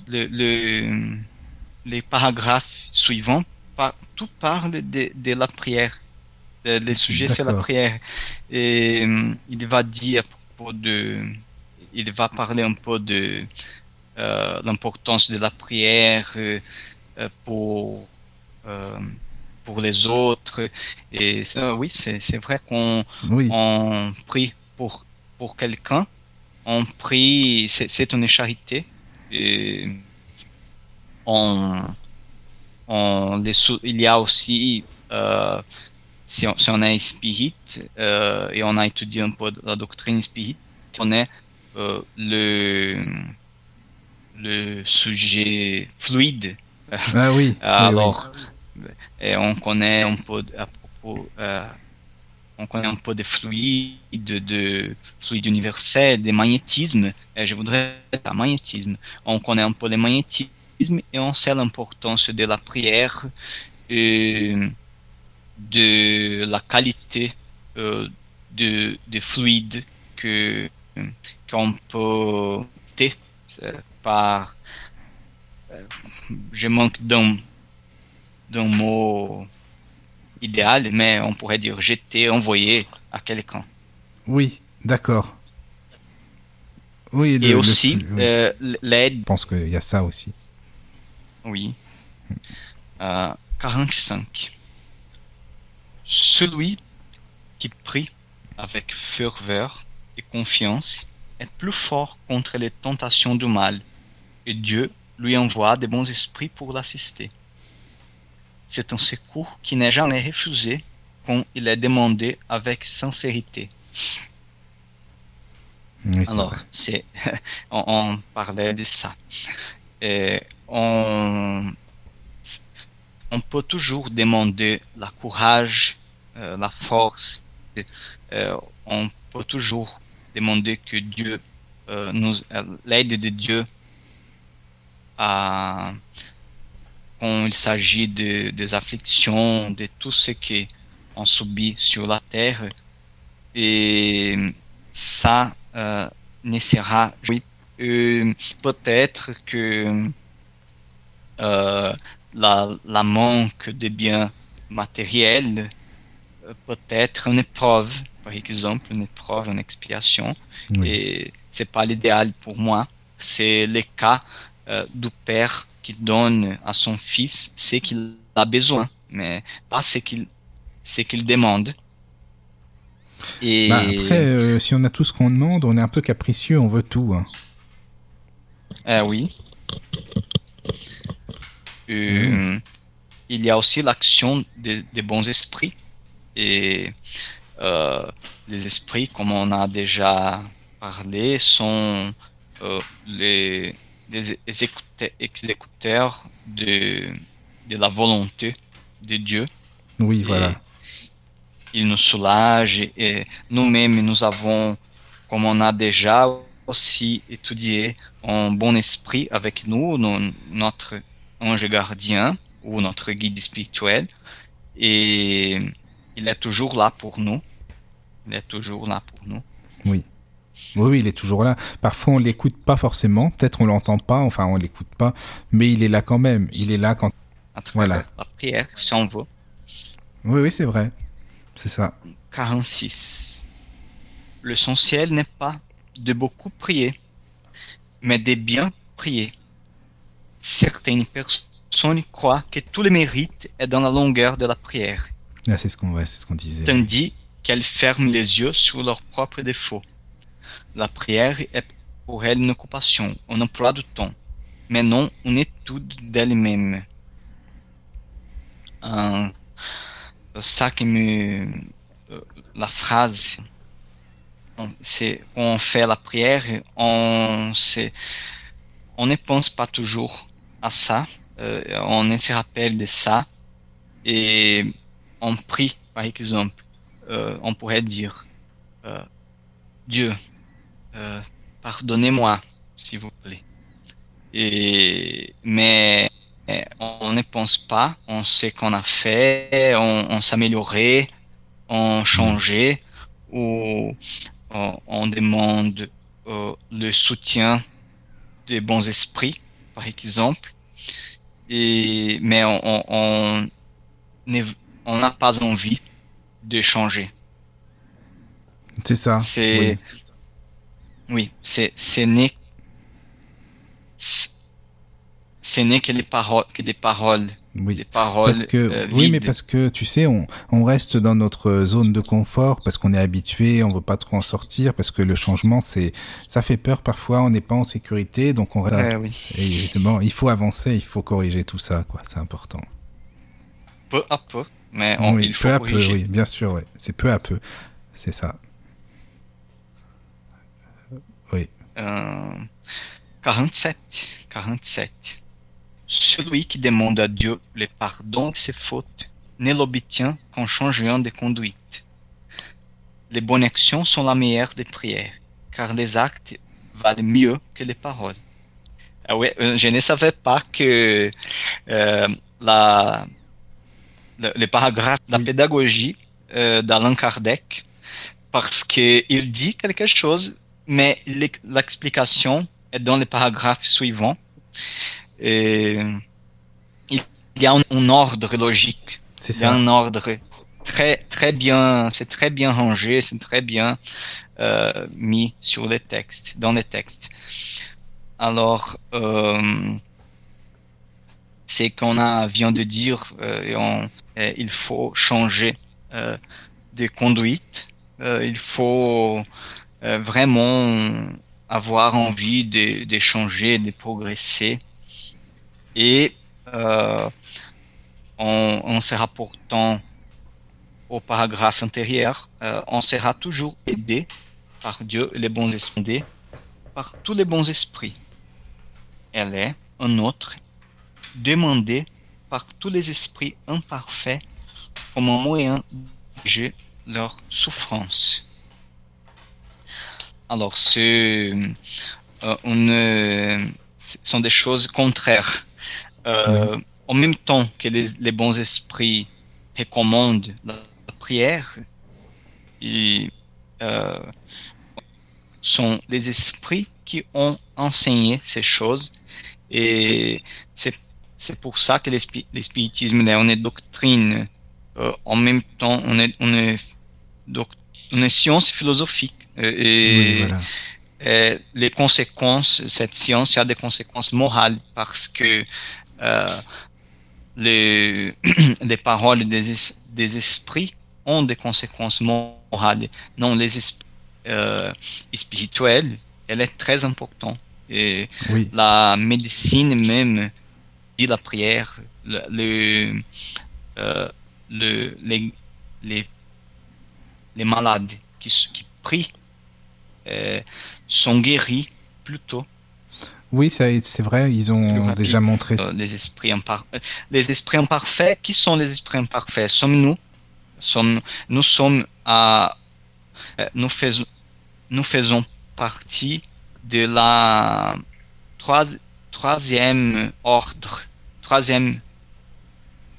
le, le- les paragraphes suivants, par- tout parle de, de la prière. Le, le sujet, c'est la prière. Et euh, il va dire à propos de. Il va parler un peu de euh, l'importance de la prière euh, euh, pour. Euh, pour les autres et ça, oui c'est vrai qu'on oui, on prie pour, pour quelqu'un, on prie, c'est une charité. Et on, on les il y a aussi, euh, si, on, si on est spirit, euh, et on a étudié un peu la doctrine spirit, on est euh, le, le sujet fluide. ah oui. oui, Alors, on connaît un peu à propos, euh, on connaît un peu des fluides, de fluides universels, des magnétismes. Je voudrais un magnétisme. On connaît un peu les magnétismes et on sait l'importance de la prière et de la qualité euh, de, de fluide que qu'on peut euh, par euh, je manque d'un d'un mot idéal, mais on pourrait dire jeter, envoyer à quelqu'un. Oui, d'accord. Oui, le- Et aussi oui. euh, l'aide, Je pense qu'il y a ça aussi. oui. Euh, 45. Celui qui prie avec ferveur et confiance est plus fort contre les tentations du mal, et Dieu lui envoie de bons esprits pour l'assister. C'est un secours qui n'est jamais refusé quand il est demandé avec sincérité. Oui, Alors, c'est, on, on parlait de ça. Et on, on peut toujours demander la courage, euh, la force on peut toujours demander que Dieu nous l'aide de Dieu à quand il s'agit de, des afflictions, de tout ce qu'on subit sur la terre. Et ça euh, ne sera, oui, euh, peut-être que euh, la, la, manque de biens matériels peut être une épreuve, par exemple, une épreuve, une expiation. Et c'est pas l'idéal pour moi. C'est le cas du père qui donne à son fils ce qu'il a besoin, mais pas ce qu'il ce qu'il demande. Et... Bah, après, euh, si on a tout ce qu'on demande, on est un peu capricieux, on veut tout. Hein. Euh, oui. Euh, il y a aussi l'action des, bons esprits. Et les esprits, comme on a déjà parlé, sont les, des exécuteurs de, de la volonté de Dieu. Oui, voilà. Il nous soulage et nous-mêmes, nous avons, comme on a déjà aussi étudié, un bon esprit avec nous, notre ange gardien ou notre guide spirituel. Et il est toujours là pour nous. Il est toujours là pour nous. Oui. Oui, il est toujours là. Parfois, on l'écoute pas forcément. Peut-être on l'entend pas. Enfin, on l'écoute pas. Mais il est là quand même. Il est là quand. voilà. La prière, si on veut. Oui, oui, c'est vrai. C'est ça. 46. L'essentiel n'est pas de beaucoup prier, mais de bien prier. Certaines personnes croient que tout le mérite est dans la longueur de la prière. Ah, c'est ce qu'on ouais, ce qu'on disait. Tandis qu'elles ferment les yeux sur leurs propres défauts. La prière est pour elle une occupation, un emploi du temps, mais non une étude d'elle-même. Euh, ça qui me. Euh, la phrase. C'est on fait la prière, on, ne pense pas toujours à ça, euh, on ne se rappelle de ça, et on prie, par exemple, on pourrait dire Dieu, euh, pardonnez-moi, s'il vous plaît. Et, mais on ne pense pas, on sait qu'on a fait, on, s'améliorait, on changeait, ou on, demande euh, le soutien des bons esprits, par exemple. Et, mais on, on n'a pas envie de changer. C'est ça. C'est oui, c'est n'est ce n'est que les paroles, que des paroles. Oui. Des paroles parce que, euh, oui, mais parce que tu sais, on, on reste dans notre zone de confort parce qu'on est habitué, on veut pas trop en sortir parce que le changement, c'est, ça fait peur parfois, on n'est pas en sécurité, donc on reste. oui. Et justement, il faut avancer, il faut corriger tout ça, quoi. C'est important. Peu à peu, mais oui, il faut peu à peu, oui, bien sûr, ouais. C'est peu à peu, c'est ça. 47. 47. Celui qui demande à Dieu le pardon de ses fautes ne l'obtient qu'en changeant de conduite. Les bonnes actions sont la meilleure des prières, car les actes valent mieux que les paroles. Ah ouais, euh, je ne savais pas que euh, la, le, le, paragraphe, la pédagogie euh, d'Alain Kardec, parce qu'il dit quelque chose mais l'explication est dans le paragraphe suivant. Et il y a un, ordre logique. C'est ça. un ordre très très bien, c'est très bien rangé, c'est très bien euh, mis sur les textes, dans les textes. Alors, euh, c'est qu'on a vient de dire, euh, on, il faut changer de conduite, il faut euh, vraiment avoir envie d'échanger, de, de, progresser. Et euh, en, se rapportant au paragraphe antérieur, euh, on sera toujours aidé par Dieu les bons esprits, par tous les bons esprits. Elle est un autre demandé par tous les esprits imparfaits comme un moyen de leur souffrance. Alors, ce sont des choses contraires. En même temps que les, bons esprits recommandent la, prière, ils sont des esprits qui ont enseigné ces choses et c'est pour ça que l'espiritisme est une doctrine. Euh, en même temps, on est, on est, une science philosophique. Et, les conséquences, cette science a des conséquences morales parce que euh, les, les paroles des, des esprits ont des conséquences morales. Non, les esprits euh, spirituels, elle est très importante. Et la médecine même la prière, le, euh, le, les, les, les, malades qui, qui prient euh, sont guéris plus tôt. Oui, c'est vrai, ils ont déjà montré. Euh, les, esprits les esprits imparfaits, qui sont les esprits imparfaits? Sommes-nous sommes, Nous sommes à. Nous faisons, nous faisons partie de la troisième ordre troisième,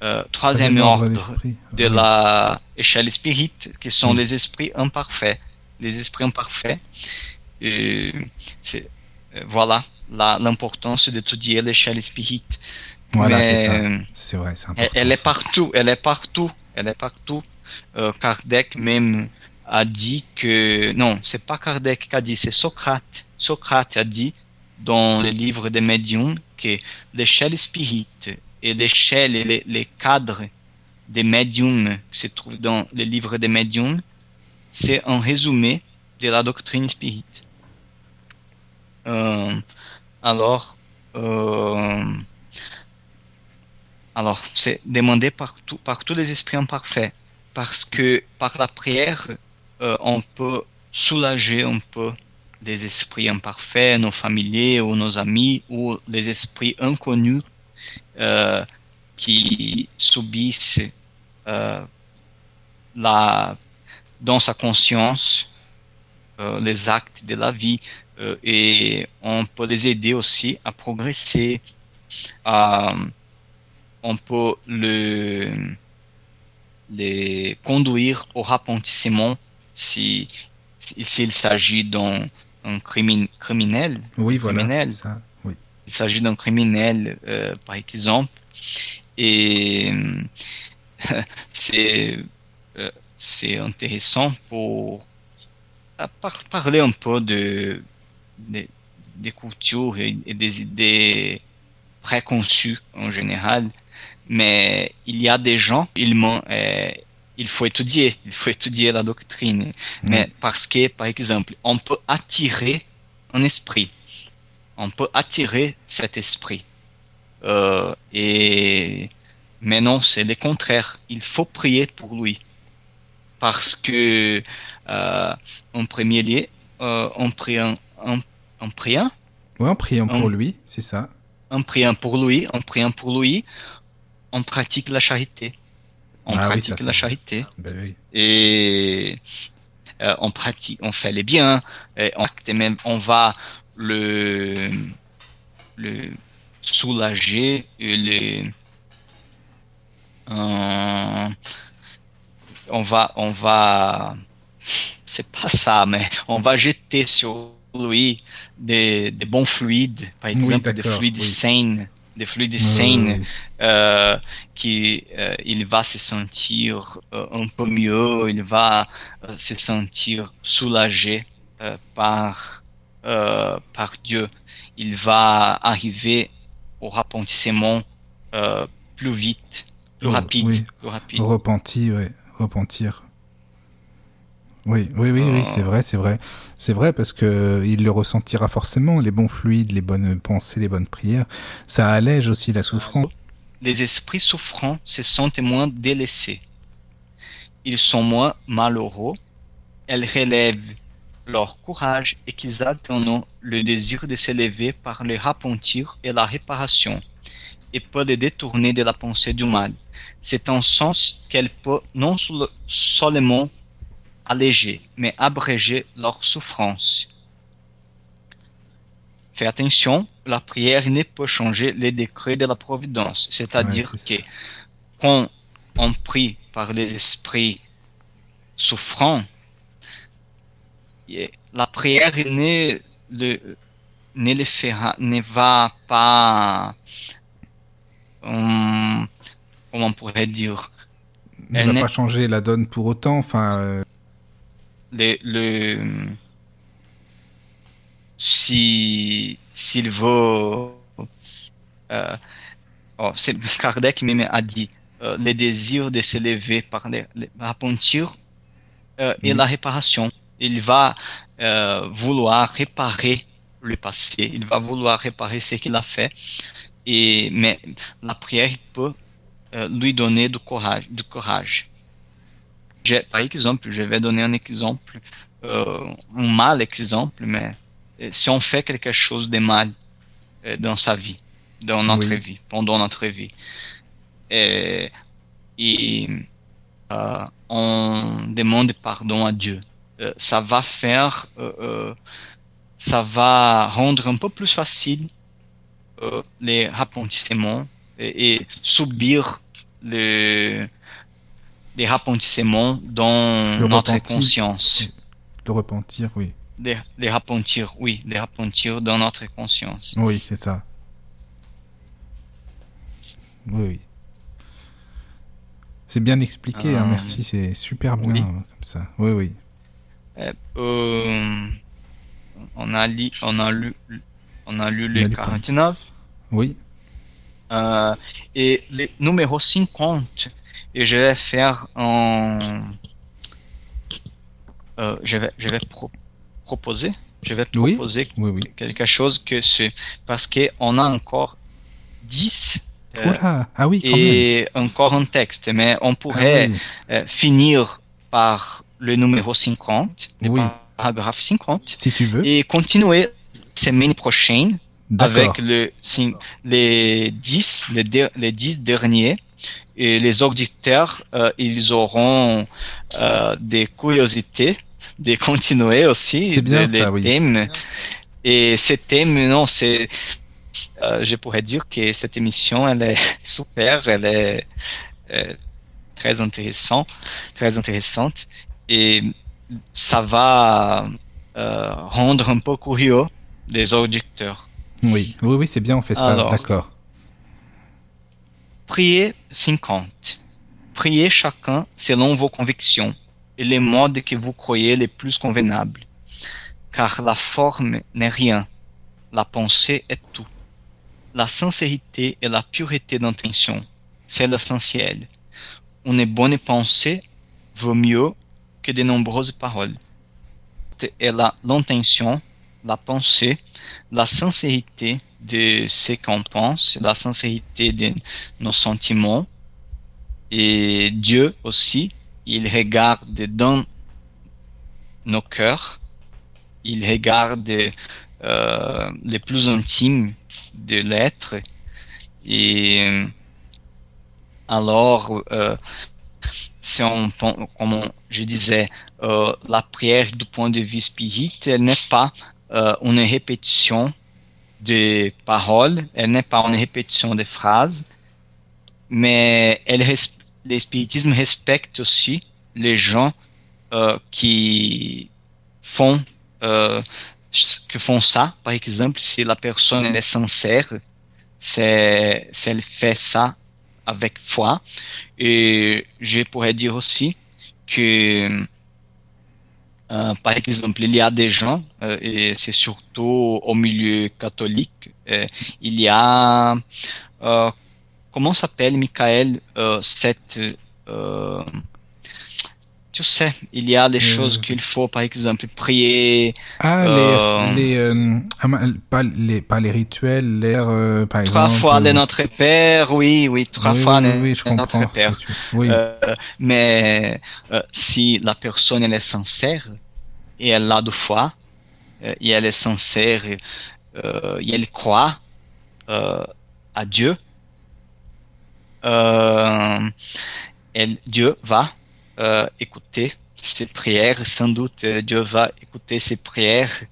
euh, troisième, ordre, de la échelle spirit, qui sont les esprits imparfaits. Les esprits imparfaits, c'est, euh, voilà l'importance d'étudier l'échelle spirit. Voilà, c'est ça. C'est vrai, c'est important. Elle, est partout, elle est partout, elle est partout. Euh, Kardec même a dit que non, c'est pas Kardec qui a dit, c'est Socrate. Socrate a dit dans les livres des médiums que l'échelle spirit et l'échelle et les, cadres des médiums qui se trouvent dans les livres des médiums, c'est un résumé de la doctrine spirit. Euh, alors, euh, alors c'est demandé par, par tous les esprits imparfaits, parce que par la prière, euh, on peut soulager un peu des esprits imparfaits, nos familiers ou nos amis, ou les esprits inconnus qui subissent la, dans sa conscience euh, les actes de la vie et on peut les aider aussi à progresser. on peut le, les conduire au rapentissement si s'il s'agit d'un un criminel. Oui, voilà. Ça, oui. Il s'agit d'un criminel, euh, par exemple. Et euh, c'est euh, c'est intéressant pour parler un peu de, des cultures et, des idées préconçues en général. Mais il y a des gens, ils m'ont il faut étudier, il faut étudier la doctrine. Mm. Mais parce que, par exemple, on peut attirer un esprit, on peut attirer cet esprit. Euh, et mais non, c'est le contraire. Il faut prier pour lui, parce que euh, en premier lieu, euh, en priant, en, en priant. Oui, en priant pour lui, c'est ça. En priant pour lui, en priant pour lui, on pratique la charité on ah pratique la charité. Ben et euh, on pratique, on fait les biens, et on, même, on va le, le soulager, le, euh, on va, on va, c'est pas ça, mais on va jeter sur lui des, des bons fluides, par exemple des fluides sains des fluides sains, euh, qui euh, il va se sentir euh, un peu mieux, il va se sentir soulagé par par Dieu. Il va arriver au repentissement plus vite, plus rapide, plus rapide. Repentir, oui, repentir. Oui, oui, oui, oui, c'est vrai, c'est vrai. C'est vrai parce que il le ressentira forcément, les bons fluides, les bonnes pensées, les bonnes prières. Ça allège aussi la souffrance. Les esprits souffrants se sentent moins délaissés. Ils sont moins malheureux. Elles relèvent leur courage et qu'ils atteignent le désir de s'élever par le repentir et la réparation et peut les détourner de la pensée du mal. C'est un sens qu'elle peut non seulement alléger, mais abréger leur souffrance. Fais attention, la prière ne peut changer les décrets de la providence. C'est-à-dire que quand on prie par les esprits souffrants, la prière ne, le, ne, le fera, ne va pas, hum, comment on pourrait dire, ne va pas changer la donne pour autant. Enfin, euh, le, si s'il veut, euh, oh, Kardec même a dit euh, le désir de s'élever par les repentir euh, et la réparation. Il va vouloir réparer le passé, il va vouloir réparer ce qu'il a fait, et mais la prière peut euh, lui donner du courage. Du courage. Par exemple, je vais donner un exemple, euh, un mal exemple, mais euh, si on fait quelque chose de mal dans sa vie, dans notre vie, pendant notre vie, et, et on demande pardon à Dieu, ça va faire, ça va rendre un peu plus facile les repentissements et, et subir les, les rapentissements dans notre conscience. Le repentir, oui. Les repentir, oui, les repentir dans notre conscience. Oui, c'est ça. Oui, oui. C'est bien expliqué, hein, euh, merci, c'est super bien comme ça. Oui, oui. Euh, euh, on a lu, on a lu, on a lu les 49. Oui. Euh, et le numéro 50, et je vais faire un. Euh, je vais, je vais proposer, je vais proposer quelque chose que c'est parce qu'on a encore 10 euh, ah oui, et encore un texte, mais on pourrait ah finir par le numéro 50, le paragraphe 50, si tu veux, et continuer semaine prochaine avec le, les 10, les, les 10 derniers. Et les auditeurs, euh, ils auront euh, des curiosités de continuer aussi bien les thèmes. Et ces thèmes, non, c'est, euh, je pourrais dire que cette émission, elle est super, elle est très intéressante, très intéressante, et ça va rendre un peu curieux les auditeurs. Oui, oui, oui, c'est bien, on fait ça, d'accord. Priez 50. Priez chacun selon vos convictions et les modes que vous croyez les plus convenables. Car la forme n'est rien, la pensée est tout. La sincérité et la pureté d'intention, c'est l'essentiel. Une bonne pensée vaut mieux que de nombreuses paroles. Et l'intention la pensée, la sincérité de ce qu'on pense, la sincérité de nos sentiments. Et Dieu aussi, il regarde dans nos cœurs, il regarde euh, les plus intimes de l'être. Et alors, euh, si on, comme je disais, euh, la prière du point de vue spirituel n'est pas euh, une répétition de paroles, elle n'est pas une répétition de phrases, mais elle, le spiritisme respecte aussi les gens euh, qui font euh, que font ça. Par exemple, si la personne est sincère, c'est si elle fait ça avec foi. Et je pourrais dire aussi que euh, par exemple, il y a des gens, euh, et c'est surtout au milieu catholique, euh, il y a, comment s'appelle, Michael, cette, tu sais, il y a des choses qu'il faut, par exemple, prier. Ah, les, pas, les, pas les rituels, l'air, par exemple. Trois fois de Notre Père, oui, oui, trois fois oui, je Notre Père. Oui. mais si la personne elle est sincère, et elle a de foi, euh, et elle est sincère, euh, et elle croit euh, à Dieu, elle, Dieu va écouter ses prières. Sans doute, Dieu va écouter ses prières.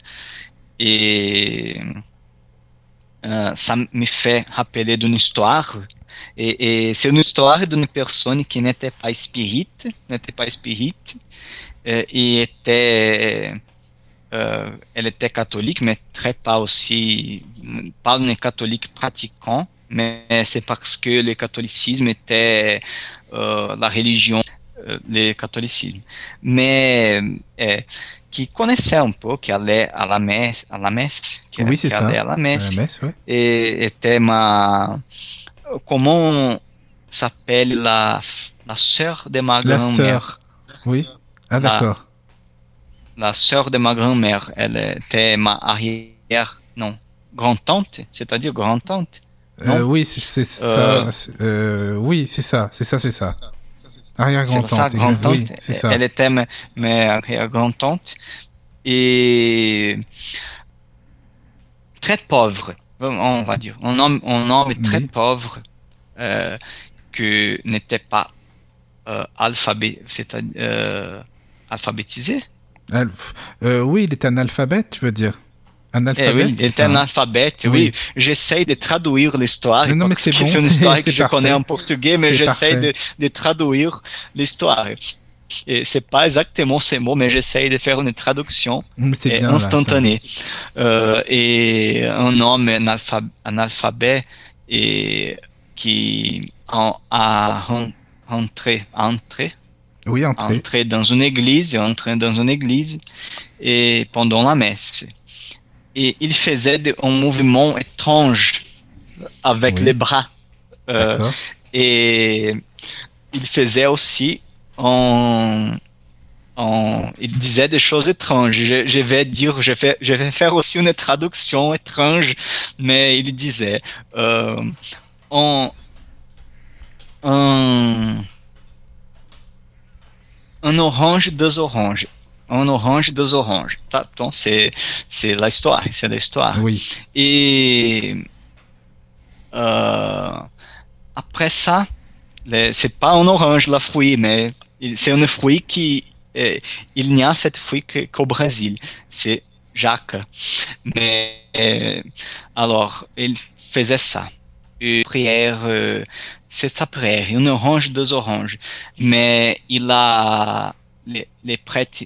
Et ça me fait rappeler d'une histoire. Et, c'est une histoire d'une personne qui n'était pas spirite, n'était pas spirite, et était euh, elle était catholique, mais très pas aussi, pas un catholique pratiquant, mais c'est parce que le catholicisme était euh, la religion, euh, le catholicisme. Mais qui connaissait un peu, qui allait à la messe, à la messe, qui, oui, allait ça. à la messe, la messe ouais. et était ma, comment s'appelle la, la sœur de ma grand-mère. Oui. Ah d'accord la sœur de ma grand-mère. Elle était ma arrière, non, grand-tante, c'est-à-dire grand-tante. Euh, oui, c'est ça. Euh, euh, oui, c'est ça, c'est ça, c'est ça. Arrière-grand-tante. Grand oui. Elle était ma, ma arrière-grand-tante et très pauvre, on va dire. Un homme, un homme très pauvre euh, que n'était pas euh, alphabet, c'est-à-dire alphabétisé. Euh, oui, il est analphabète, tu veux dire Analphabète, eh oui, il un alphabète, oui. J'essaie de traduire l'histoire. Non, mais c'est bon. Une histoire que je connais en portugais, mais j'essaie de, de, traduire l'histoire. Et c'est pas exactement ces mots, mais j'essaie de faire une traduction bien, instantanée. Là, euh, et un homme analphabète et qui a rentré, entré oui, dans une église, entrer dans une église et pendant la messe. Et il faisait un mouvement étrange avec les bras. Euh, et il faisait aussi en, en, il disait des choses étranges. Je, je, vais dire, je vais, je vais faire aussi une traduction étrange, mais il disait euh, en, en un orange, deux oranges. Un orange, deux oranges. Tá, então, c'est, c'est la histoire. C'est l'histoire. Oui. Et euh, après ça, c'est pas un orange la fruit, mais c'est un fruit qui euh, il n'y a cette fruit que, qu'au Brésil. C'est Jacques. Mais euh, alors, il faisait ça. Une prière euh, c'est sa prière, une orange, deux oranges. Mais il a, les, les prêtres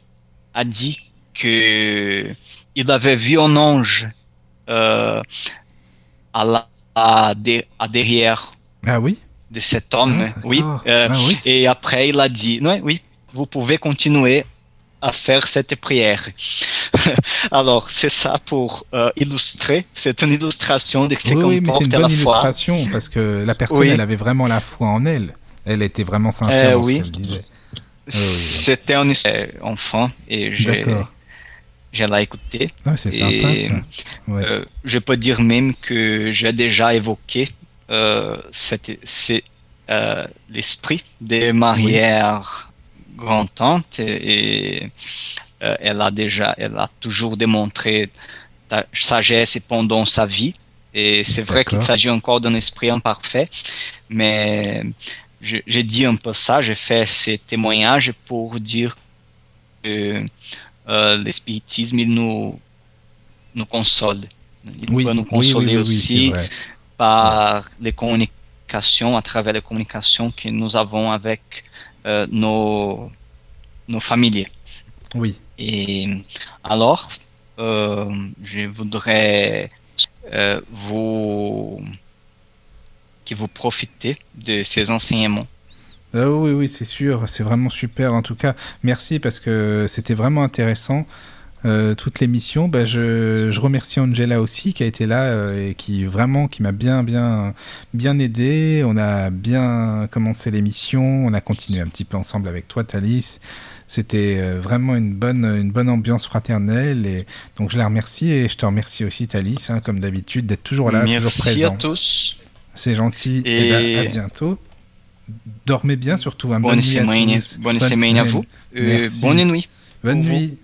a dit que il avait vu un ange euh, à, la, à, à, derrière ah oui? de cet homme. Ah, oui. Euh, ah, oui. Et après, il a dit, non, oui, vous pouvez continuer à faire cette prière. Alors, c'est ça pour euh, illustrer. C'est une illustration de ce oui, oui, mais c'est une bonne illustration parce que la personne, elle avait vraiment la foi en elle. Elle était vraiment sincère euh, dans oui. ce qu'elle disait. C'était un enfant et j'ai l'ai écouté. Ah, c'est sympa ça. Ouais. Euh, je peux dire même que j'ai déjà évoqué euh, c'est euh, l'esprit des marières grand-tante et, euh, elle a déjà, elle a toujours démontré sa sagesse pendant sa vie. Et c'est vrai qu'il s'agit encore d'un esprit imparfait, mais j'ai dit un peu ça, j'ai fait ces témoignages pour dire que euh, l'espiritisme, il nous, nous console. Il oui, peut nous consoler oui, oui, aussi par les communications, à travers les communications que nous avons avec euh, nos, nos familiers. Oui. Et alors, euh, je voudrais vous que vous profitez de ces enseignements. Ah oui, oui, c'est sûr, c'est vraiment super. En tout cas, merci parce que c'était vraiment intéressant. Euh, toute l'émission. Bah, je, je, remercie Angela aussi qui a été là euh, et qui vraiment qui m'a bien bien bien aidé. On a bien commencé l'émission, on a continué un petit peu ensemble avec toi, Thalys. C'était euh, vraiment une bonne une bonne ambiance fraternelle et donc je la remercie et je te remercie aussi, Thalys, hein, comme d'habitude, d'être toujours là, Merci toujours présent. à tous. C'est gentil. Et, et ben, à bientôt. Dormez bien surtout. Hein. Bonne, bonne, semaine, bonne, bonne, semaine à vous. Euh, bonne nuit. Bonne nuit.